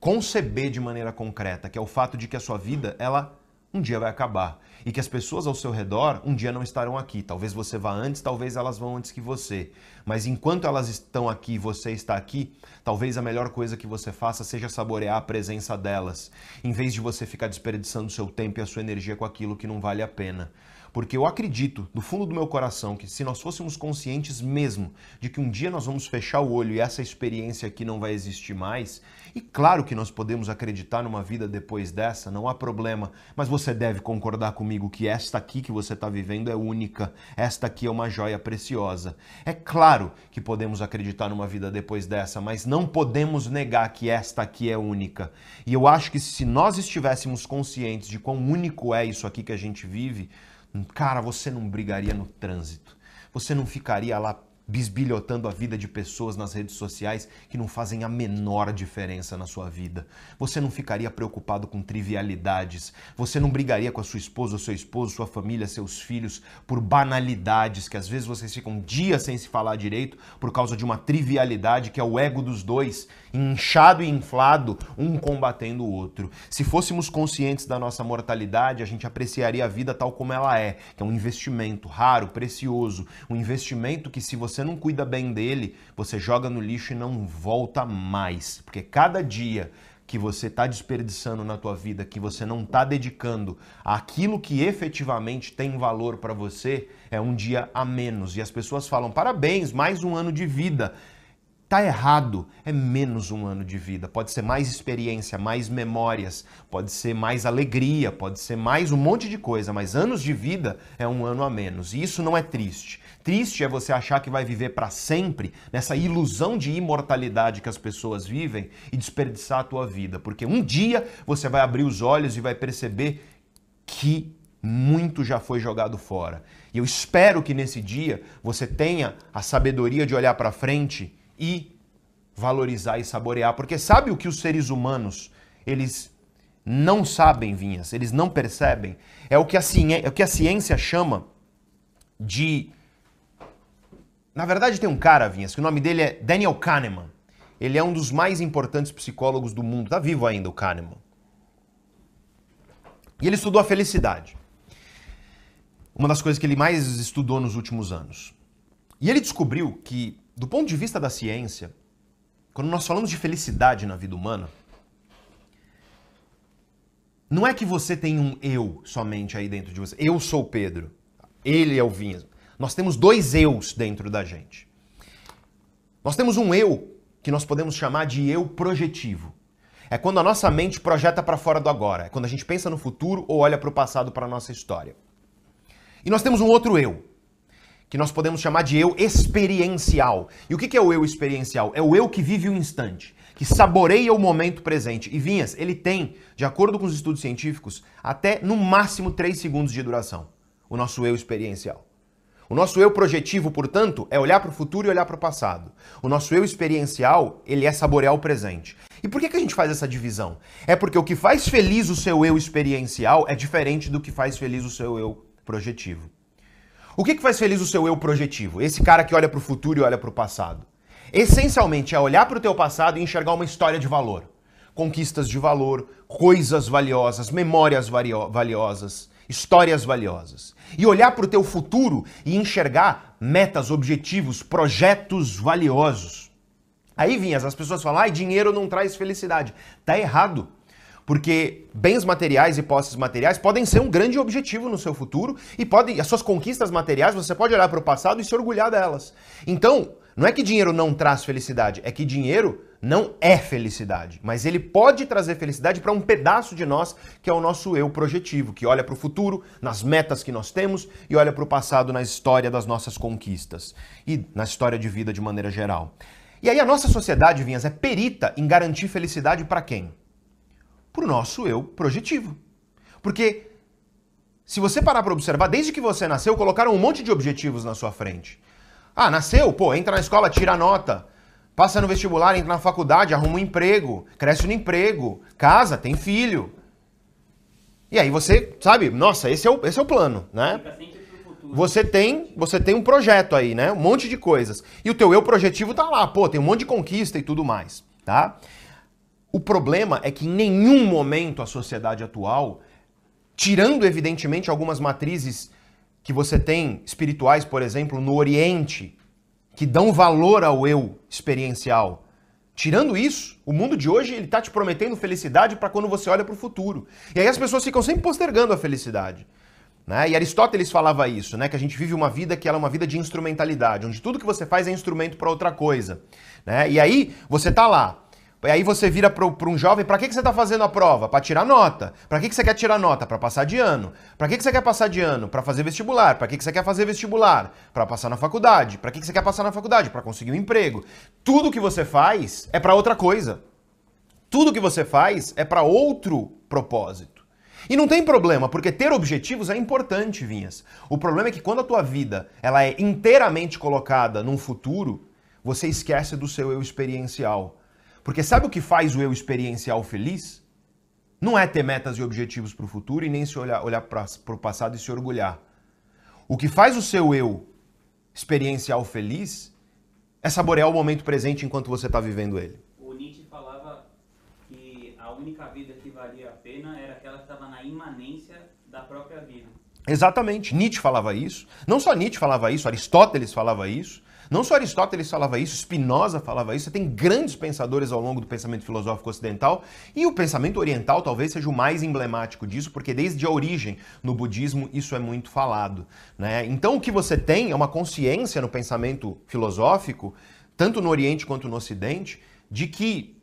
conceber de maneira concreta, que é o fato de que a sua vida, ela um dia vai acabar. E que as pessoas ao seu redor um dia não estarão aqui. Talvez você vá antes, talvez elas vão antes que você. Mas enquanto elas estão aqui e você está aqui, talvez a melhor coisa que você faça seja saborear a presença delas, em vez de você ficar desperdiçando seu tempo e a sua energia com aquilo que não vale a pena. Porque eu acredito, do fundo do meu coração, que se nós fôssemos conscientes mesmo de que um dia nós vamos fechar o olho e essa experiência aqui não vai existir mais, e claro que nós podemos acreditar numa vida depois dessa, não há problema, mas você deve concordar comigo que esta aqui que você está vivendo é única, esta aqui é uma joia preciosa. É claro que podemos acreditar numa vida depois dessa, mas não podemos negar que esta aqui é única. E eu acho que se nós estivéssemos conscientes de quão único é isso aqui que a gente vive, Cara, você não brigaria no trânsito. Você não ficaria lá bisbilhotando a vida de pessoas nas redes sociais que não fazem a menor diferença na sua vida. Você não ficaria preocupado com trivialidades. Você não brigaria com a sua esposa, seu esposo, sua família, seus filhos por banalidades que às vezes vocês ficam dias sem se falar direito por causa de uma trivialidade que é o ego dos dois, inchado e inflado, um combatendo o outro. Se fôssemos conscientes da nossa mortalidade, a gente apreciaria a vida tal como ela é, que é um investimento raro, precioso, um investimento que se você você não cuida bem dele, você joga no lixo e não volta mais. Porque cada dia, que você está desperdiçando na tua vida, que você não está dedicando àquilo que efetivamente tem valor para você, é um dia a menos. E as pessoas falam: parabéns, mais um ano de vida. Tá errado, é menos um ano de vida. Pode ser mais experiência, mais memórias, pode ser mais alegria, pode ser mais um monte de coisa, mas anos de vida é um ano a menos. E isso não é triste. Triste é você achar que vai viver para sempre nessa ilusão de imortalidade que as pessoas vivem e desperdiçar a tua vida, porque um dia você vai abrir os olhos e vai perceber que muito já foi jogado fora. E eu espero que nesse dia você tenha a sabedoria de olhar para frente e valorizar e saborear, porque sabe o que os seres humanos, eles não sabem, Vinhas, eles não percebem, é o que a ciência, é o que a ciência chama de na verdade tem um cara, Vinhas, que o nome dele é Daniel Kahneman. Ele é um dos mais importantes psicólogos do mundo. Tá vivo ainda o Kahneman. E ele estudou a felicidade. Uma das coisas que ele mais estudou nos últimos anos. E ele descobriu que do ponto de vista da ciência, quando nós falamos de felicidade na vida humana, não é que você tem um eu somente aí dentro de você. Eu sou o Pedro, ele é o Vinhas. Nós temos dois eus dentro da gente. Nós temos um eu que nós podemos chamar de eu projetivo. É quando a nossa mente projeta para fora do agora. É quando a gente pensa no futuro ou olha para o passado, para a nossa história. E nós temos um outro eu, que nós podemos chamar de eu experiencial. E o que é o eu experiencial? É o eu que vive o instante, que saboreia o momento presente. E Vinhas, ele tem, de acordo com os estudos científicos, até no máximo 3 segundos de duração. O nosso eu experiencial. O nosso eu projetivo, portanto, é olhar para o futuro e olhar para o passado. O nosso eu experiencial, ele é saborear o presente. E por que, que a gente faz essa divisão? É porque o que faz feliz o seu eu experiencial é diferente do que faz feliz o seu eu projetivo. O que, que faz feliz o seu eu projetivo? Esse cara que olha para o futuro e olha para o passado. Essencialmente é olhar para o teu passado e enxergar uma história de valor. Conquistas de valor, coisas valiosas, memórias valiosas, histórias valiosas. E olhar para o teu futuro e enxergar metas, objetivos, projetos valiosos. Aí, Vinhas, as pessoas falam, ah, dinheiro não traz felicidade. Tá errado. Porque bens materiais e posses materiais podem ser um grande objetivo no seu futuro e podem, as suas conquistas materiais, você pode olhar para o passado e se orgulhar delas. Então, não é que dinheiro não traz felicidade, é que dinheiro não é felicidade, mas ele pode trazer felicidade para um pedaço de nós que é o nosso eu projetivo, que olha para o futuro, nas metas que nós temos e olha para o passado na história das nossas conquistas e na história de vida de maneira geral. E aí a nossa sociedade, Vinhas, é perita em garantir felicidade para quem? para o nosso eu projetivo. Porque se você parar para observar, desde que você nasceu, colocaram um monte de objetivos na sua frente. Ah, nasceu? Pô, entra na escola, tira a nota. Passa no vestibular, entra na faculdade, arruma um emprego, cresce no emprego, casa, tem filho. E aí você, sabe, nossa, esse é o, esse é o plano, né? Você tem, você tem um projeto aí, né? Um monte de coisas. E o teu eu projetivo tá lá, pô, tem um monte de conquista e tudo mais, tá? O problema é que em nenhum momento a sociedade atual, tirando evidentemente algumas matrizes que você tem espirituais, por exemplo, no Oriente, que dão valor ao eu experiencial. Tirando isso, o mundo de hoje ele está te prometendo felicidade para quando você olha para o futuro. E aí as pessoas ficam sempre postergando a felicidade. Né? E Aristóteles falava isso, né? que a gente vive uma vida que ela é uma vida de instrumentalidade, onde tudo que você faz é instrumento para outra coisa. Né? E aí você está lá, aí você vira para um jovem, para que, que você está fazendo a prova? Para tirar nota. Para que, que você quer tirar nota? Para passar de ano. Para que, que você quer passar de ano? Para fazer vestibular. Para que, que você quer fazer vestibular? Para passar na faculdade. Para que, que você quer passar na faculdade? Para conseguir um emprego. Tudo que você faz é para outra coisa. Tudo que você faz é para outro propósito. E não tem problema, porque ter objetivos é importante, Vinhas. O problema é que quando a tua vida ela é inteiramente colocada num futuro, você esquece do seu eu experiencial. Porque sabe o que faz o eu experiencial feliz? Não é ter metas e objetivos para o futuro e nem se olhar, olhar para o passado e se orgulhar. O que faz o seu eu experiencial feliz é saborear o momento presente enquanto você está vivendo ele. O Nietzsche falava que a única vida que valia a pena era aquela que estava na imanência da própria vida. Exatamente. Nietzsche falava isso. Não só Nietzsche falava isso, Aristóteles falava isso. Não só Aristóteles falava isso, Spinoza falava isso, você tem grandes pensadores ao longo do pensamento filosófico ocidental, e o pensamento oriental talvez seja o mais emblemático disso, porque desde a origem no budismo isso é muito falado. Né? Então o que você tem é uma consciência no pensamento filosófico, tanto no Oriente quanto no Ocidente, de que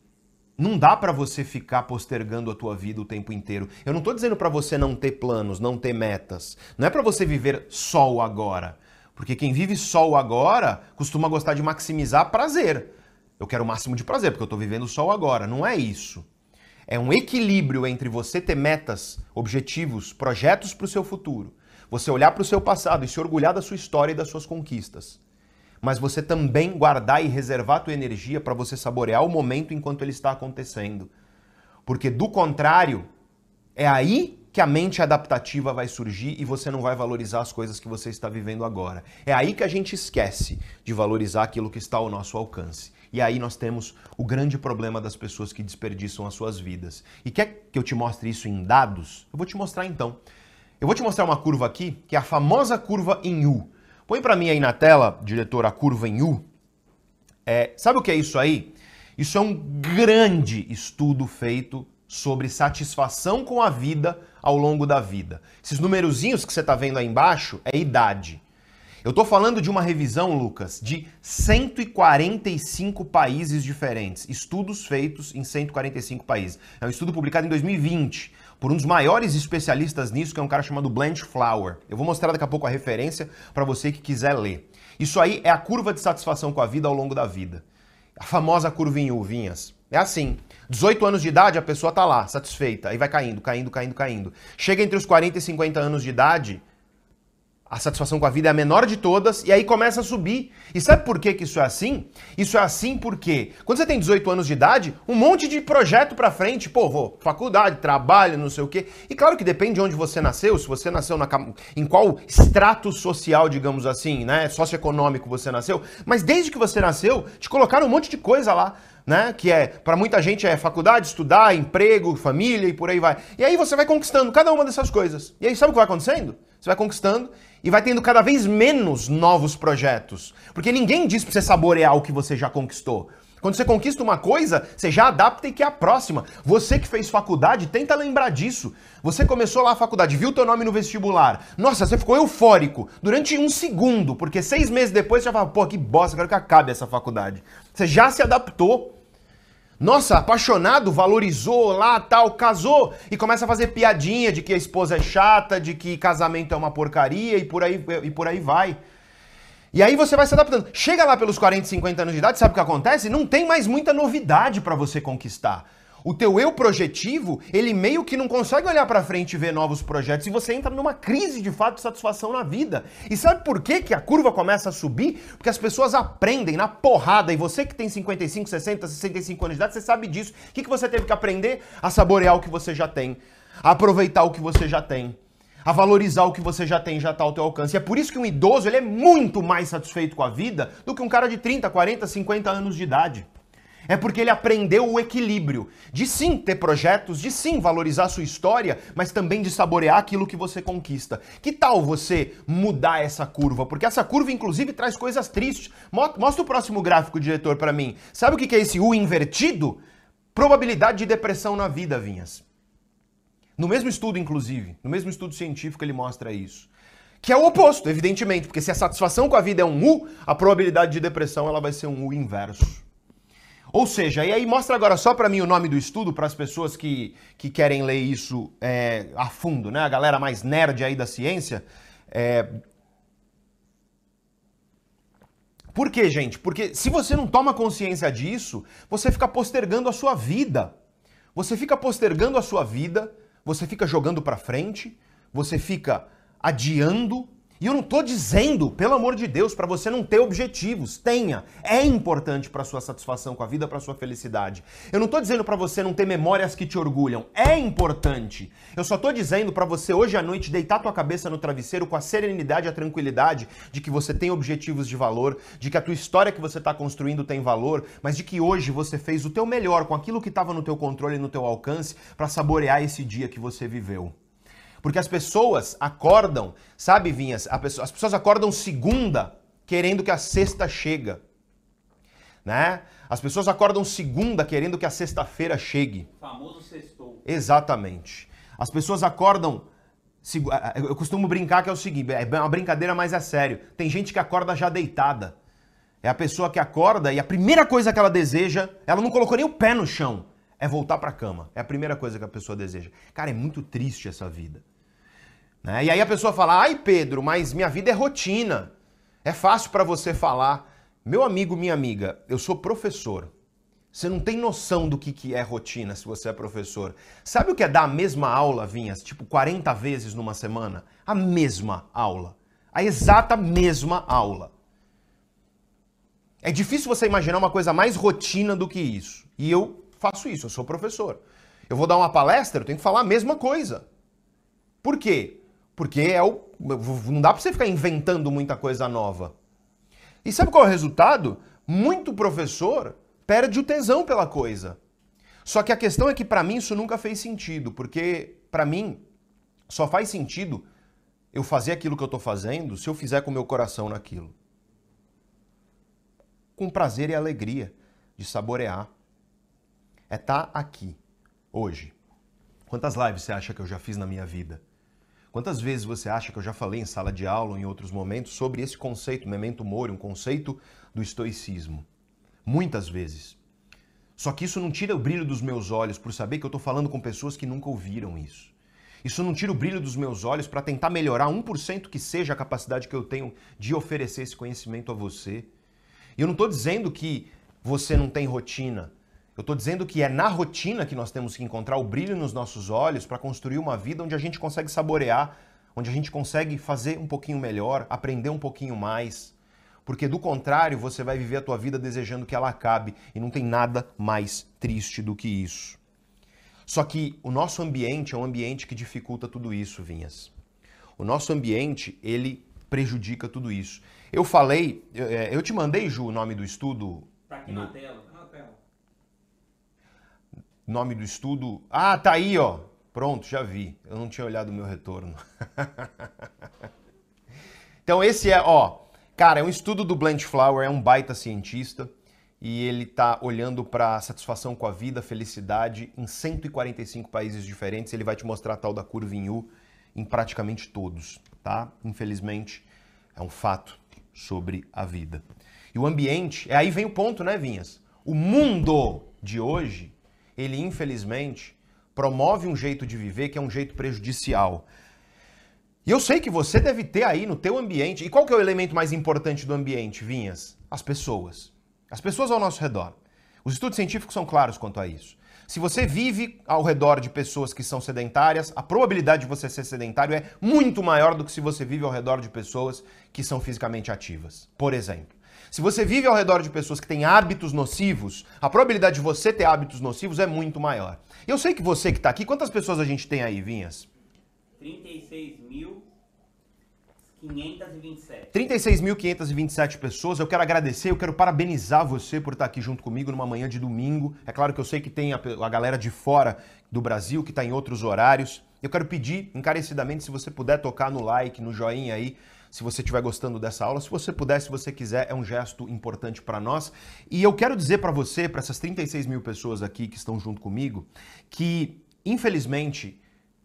não dá para você ficar postergando a tua vida o tempo inteiro. Eu não estou dizendo para você não ter planos, não ter metas. Não é para você viver só o agora. Porque quem vive só o agora costuma gostar de maximizar prazer. Eu quero o máximo de prazer, porque eu estou vivendo só o agora. Não é isso. É um equilíbrio entre você ter metas, objetivos, projetos para o seu futuro. Você olhar para o seu passado e se orgulhar da sua história e das suas conquistas mas você também guardar e reservar a tua energia para você saborear o momento enquanto ele está acontecendo. Porque do contrário, é aí que a mente adaptativa vai surgir e você não vai valorizar as coisas que você está vivendo agora. É aí que a gente esquece de valorizar aquilo que está ao nosso alcance. E aí nós temos o grande problema das pessoas que desperdiçam as suas vidas. E quer que eu te mostre isso em dados? Eu vou te mostrar então. Eu vou te mostrar uma curva aqui, que é a famosa curva em U. Põe para mim aí na tela, diretor, a curva em U. É, sabe o que é isso aí? Isso é um grande estudo feito sobre satisfação com a vida ao longo da vida. Esses numerozinhos que você está vendo aí embaixo é idade. Eu estou falando de uma revisão, Lucas, de 145 países diferentes. Estudos feitos em 145 países. É um estudo publicado em 2020 por um dos maiores especialistas nisso, que é um cara chamado Blanche Flower. Eu vou mostrar daqui a pouco a referência para você que quiser ler. Isso aí é a curva de satisfação com a vida ao longo da vida. A famosa curvinha uvinhas. É assim. 18 anos de idade, a pessoa tá lá, satisfeita. Aí vai caindo, caindo, caindo, caindo. Chega entre os 40 e 50 anos de idade, a satisfação com a vida é a menor de todas e aí começa a subir. E sabe por que, que isso é assim? Isso é assim porque quando você tem 18 anos de idade, um monte de projeto para frente, pô, vou faculdade, trabalho, não sei o quê. E claro que depende de onde você nasceu, se você nasceu na, em qual extrato social, digamos assim, né, socioeconômico você nasceu, mas desde que você nasceu, te colocaram um monte de coisa lá. Né? Que é, para muita gente é faculdade, estudar, emprego, família e por aí vai. E aí você vai conquistando cada uma dessas coisas. E aí sabe o que vai acontecendo? Você vai conquistando e vai tendo cada vez menos novos projetos. Porque ninguém diz para você saborear o que você já conquistou. Quando você conquista uma coisa, você já adapta e quer a próxima. Você que fez faculdade, tenta lembrar disso. Você começou lá a faculdade, viu teu nome no vestibular. Nossa, você ficou eufórico durante um segundo, porque seis meses depois você já fala, pô, que bosta, quero que acabe essa faculdade. Você já se adaptou. Nossa, apaixonado, valorizou lá, tal, casou e começa a fazer piadinha de que a esposa é chata, de que casamento é uma porcaria e por aí, e por aí vai. E aí você vai se adaptando. Chega lá pelos 40, 50 anos de idade, sabe o que acontece? Não tem mais muita novidade para você conquistar. O teu eu projetivo, ele meio que não consegue olhar para frente e ver novos projetos e você entra numa crise de fato de satisfação na vida. E sabe por que, que a curva começa a subir? Porque as pessoas aprendem na porrada e você que tem 55, 60, 65 anos de idade, você sabe disso. O que, que você teve que aprender? A saborear o que você já tem, a aproveitar o que você já tem a valorizar o que você já tem, já está ao teu alcance. E é por isso que um idoso ele é muito mais satisfeito com a vida do que um cara de 30, 40, 50 anos de idade. É porque ele aprendeu o equilíbrio de sim ter projetos, de sim valorizar sua história, mas também de saborear aquilo que você conquista. Que tal você mudar essa curva? Porque essa curva, inclusive, traz coisas tristes. Mostra o próximo gráfico, diretor, para mim. Sabe o que é esse U invertido? Probabilidade de depressão na vida, Vinhas. No mesmo estudo, inclusive, no mesmo estudo científico, ele mostra isso. Que é o oposto, evidentemente, porque se a satisfação com a vida é um U, a probabilidade de depressão ela vai ser um U inverso. Ou seja, e aí mostra agora só para mim o nome do estudo para as pessoas que, que querem ler isso é, a fundo, né? A galera mais nerd aí da ciência. É... Por quê, gente? Porque se você não toma consciência disso, você fica postergando a sua vida. Você fica postergando a sua vida, você fica jogando para frente, você fica adiando e eu não estou dizendo, pelo amor de Deus, para você não ter objetivos. Tenha. É importante para sua satisfação com a vida, para sua felicidade. Eu não estou dizendo para você não ter memórias que te orgulham. É importante. Eu só estou dizendo para você hoje à noite deitar tua cabeça no travesseiro com a serenidade e a tranquilidade de que você tem objetivos de valor, de que a tua história que você está construindo tem valor, mas de que hoje você fez o teu melhor com aquilo que estava no teu controle e no teu alcance para saborear esse dia que você viveu. Porque as pessoas acordam, sabe, Vinhas? As pessoas acordam segunda querendo que a sexta chega. Né? As pessoas acordam segunda querendo que a sexta-feira chegue. O famoso sextou. Exatamente. As pessoas acordam. Eu costumo brincar que é o seguinte: é uma brincadeira, mas é sério. Tem gente que acorda já deitada. É a pessoa que acorda e a primeira coisa que ela deseja, ela não colocou nem o pé no chão, é voltar para a cama. É a primeira coisa que a pessoa deseja. Cara, é muito triste essa vida. Né? E aí a pessoa fala: ai Pedro, mas minha vida é rotina. É fácil para você falar. Meu amigo, minha amiga, eu sou professor. Você não tem noção do que, que é rotina se você é professor. Sabe o que é dar a mesma aula, Vinhas? Tipo 40 vezes numa semana? A mesma aula. A exata mesma aula. É difícil você imaginar uma coisa mais rotina do que isso. E eu faço isso, eu sou professor. Eu vou dar uma palestra, eu tenho que falar a mesma coisa. Por quê? Porque é o, não dá para você ficar inventando muita coisa nova. E sabe qual é o resultado? Muito professor perde o tesão pela coisa. Só que a questão é que para mim isso nunca fez sentido, porque para mim só faz sentido eu fazer aquilo que eu estou fazendo se eu fizer com o meu coração naquilo. Com prazer e alegria de saborear. É estar tá aqui, hoje. Quantas lives você acha que eu já fiz na minha vida? Quantas vezes você acha que eu já falei em sala de aula ou em outros momentos sobre esse conceito, memento mori, um conceito do estoicismo? Muitas vezes. Só que isso não tira o brilho dos meus olhos por saber que eu estou falando com pessoas que nunca ouviram isso. Isso não tira o brilho dos meus olhos para tentar melhorar 1% que seja a capacidade que eu tenho de oferecer esse conhecimento a você. E eu não estou dizendo que você não tem rotina. Eu estou dizendo que é na rotina que nós temos que encontrar o brilho nos nossos olhos para construir uma vida onde a gente consegue saborear, onde a gente consegue fazer um pouquinho melhor, aprender um pouquinho mais. Porque do contrário, você vai viver a tua vida desejando que ela acabe e não tem nada mais triste do que isso. Só que o nosso ambiente é um ambiente que dificulta tudo isso, Vinhas. O nosso ambiente, ele prejudica tudo isso. Eu falei, eu, é, te mandei, Ju, o nome do estudo. Tá aqui no... na tela. Nome do estudo. Ah, tá aí, ó. Pronto, já vi. Eu não tinha olhado o meu retorno. então esse é, ó, cara, é um estudo do Blanchflower, é um baita cientista e ele tá olhando para satisfação com a vida, felicidade em 145 países diferentes. Ele vai te mostrar a tal da curva em U em praticamente todos, tá? Infelizmente, é um fato sobre a vida. E o ambiente, é aí vem o ponto, né, Vinhas? O mundo de hoje ele infelizmente promove um jeito de viver que é um jeito prejudicial. E eu sei que você deve ter aí no teu ambiente. E qual que é o elemento mais importante do ambiente, Vinhas? As pessoas. As pessoas ao nosso redor. Os estudos científicos são claros quanto a isso. Se você vive ao redor de pessoas que são sedentárias, a probabilidade de você ser sedentário é muito maior do que se você vive ao redor de pessoas que são fisicamente ativas. Por exemplo, se você vive ao redor de pessoas que têm hábitos nocivos, a probabilidade de você ter hábitos nocivos é muito maior. Eu sei que você que está aqui, quantas pessoas a gente tem aí, Vinhas? 36.527. 36.527 pessoas. Eu quero agradecer, eu quero parabenizar você por estar aqui junto comigo numa manhã de domingo. É claro que eu sei que tem a, a galera de fora do Brasil que está em outros horários. Eu quero pedir encarecidamente se você puder tocar no like, no joinha aí, se você estiver gostando dessa aula. Se você puder, se você quiser, é um gesto importante para nós. E eu quero dizer para você, para essas 36 mil pessoas aqui que estão junto comigo, que infelizmente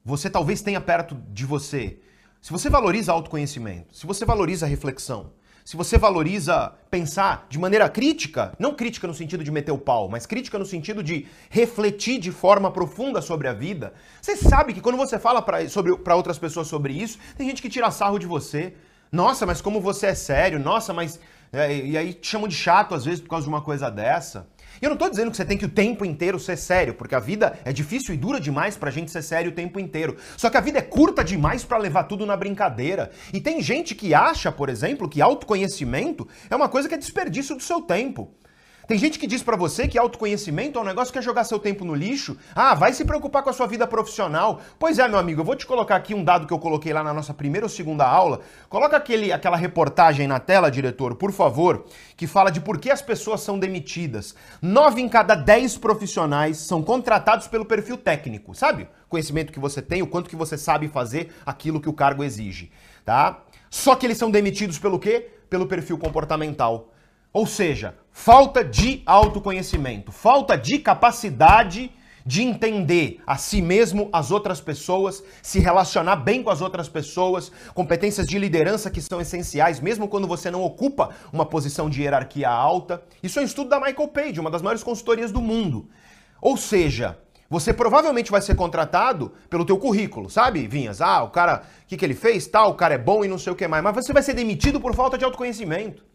você talvez tenha perto de você. Se você valoriza autoconhecimento, se você valoriza reflexão, se você valoriza pensar de maneira crítica, não crítica no sentido de meter o pau, mas crítica no sentido de refletir de forma profunda sobre a vida, você sabe que quando você fala para outras pessoas sobre isso, tem gente que tira sarro de você, nossa, mas como você é sério? Nossa, mas. É, e aí te chamam de chato às vezes por causa de uma coisa dessa. E eu não estou dizendo que você tem que o tempo inteiro ser sério, porque a vida é difícil e dura demais pra gente ser sério o tempo inteiro. Só que a vida é curta demais para levar tudo na brincadeira. E tem gente que acha, por exemplo, que autoconhecimento é uma coisa que é desperdício do seu tempo. Tem gente que diz para você que autoconhecimento é um negócio que é jogar seu tempo no lixo. Ah, vai se preocupar com a sua vida profissional. Pois é, meu amigo, eu vou te colocar aqui um dado que eu coloquei lá na nossa primeira ou segunda aula. Coloca aquele, aquela reportagem na tela, diretor, por favor, que fala de por que as pessoas são demitidas. Nove em cada dez profissionais são contratados pelo perfil técnico, sabe? Conhecimento que você tem, o quanto que você sabe fazer aquilo que o cargo exige, tá? Só que eles são demitidos pelo quê? Pelo perfil comportamental. Ou seja, falta de autoconhecimento, falta de capacidade de entender a si mesmo, as outras pessoas, se relacionar bem com as outras pessoas, competências de liderança que são essenciais, mesmo quando você não ocupa uma posição de hierarquia alta. Isso é um estudo da Michael Page, uma das maiores consultorias do mundo. Ou seja, você provavelmente vai ser contratado pelo teu currículo, sabe, Vinhas? Ah, o cara, o que, que ele fez? Tal, o cara é bom e não sei o que mais. Mas você vai ser demitido por falta de autoconhecimento.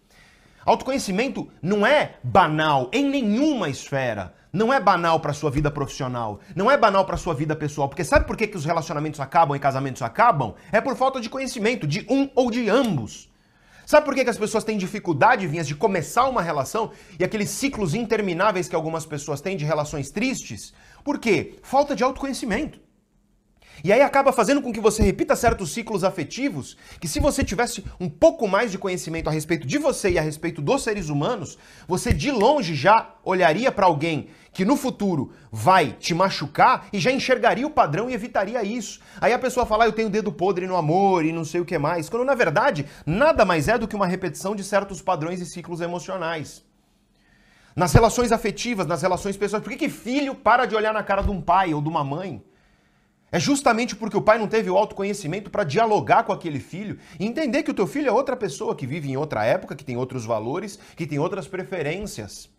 Autoconhecimento não é banal em nenhuma esfera. Não é banal para sua vida profissional, não é banal para sua vida pessoal, porque sabe por que, que os relacionamentos acabam e casamentos acabam? É por falta de conhecimento, de um ou de ambos. Sabe por que, que as pessoas têm dificuldade, Vinhas, de começar uma relação e aqueles ciclos intermináveis que algumas pessoas têm de relações tristes? Por quê? Falta de autoconhecimento. E aí acaba fazendo com que você repita certos ciclos afetivos, que se você tivesse um pouco mais de conhecimento a respeito de você e a respeito dos seres humanos, você de longe já olharia para alguém que no futuro vai te machucar e já enxergaria o padrão e evitaria isso. Aí a pessoa fala, ah, eu tenho dedo podre no amor e não sei o que mais, quando na verdade nada mais é do que uma repetição de certos padrões e ciclos emocionais. Nas relações afetivas, nas relações pessoais, por que, que filho para de olhar na cara de um pai ou de uma mãe? É justamente porque o pai não teve o autoconhecimento para dialogar com aquele filho e entender que o teu filho é outra pessoa que vive em outra época, que tem outros valores, que tem outras preferências.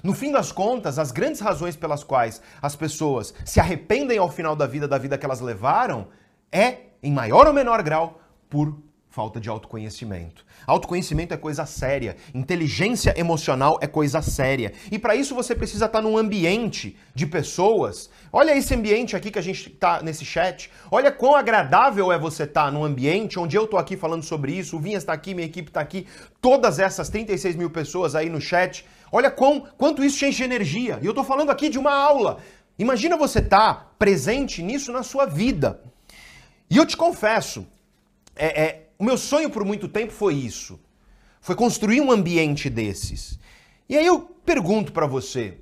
No fim das contas, as grandes razões pelas quais as pessoas se arrependem ao final da vida da vida que elas levaram é, em maior ou menor grau, por falta de autoconhecimento. Autoconhecimento é coisa séria, inteligência emocional é coisa séria. E para isso você precisa estar num ambiente de pessoas. Olha esse ambiente aqui que a gente está nesse chat. Olha quão agradável é você estar num ambiente onde eu estou aqui falando sobre isso, o Vinhas está aqui, minha equipe está aqui, todas essas 36 mil pessoas aí no chat. Olha quão, quanto isso enche de energia. E eu estou falando aqui de uma aula. Imagina você estar tá presente nisso na sua vida. E eu te confesso, é, é o meu sonho por muito tempo foi isso. Foi construir um ambiente desses. E aí eu pergunto para você,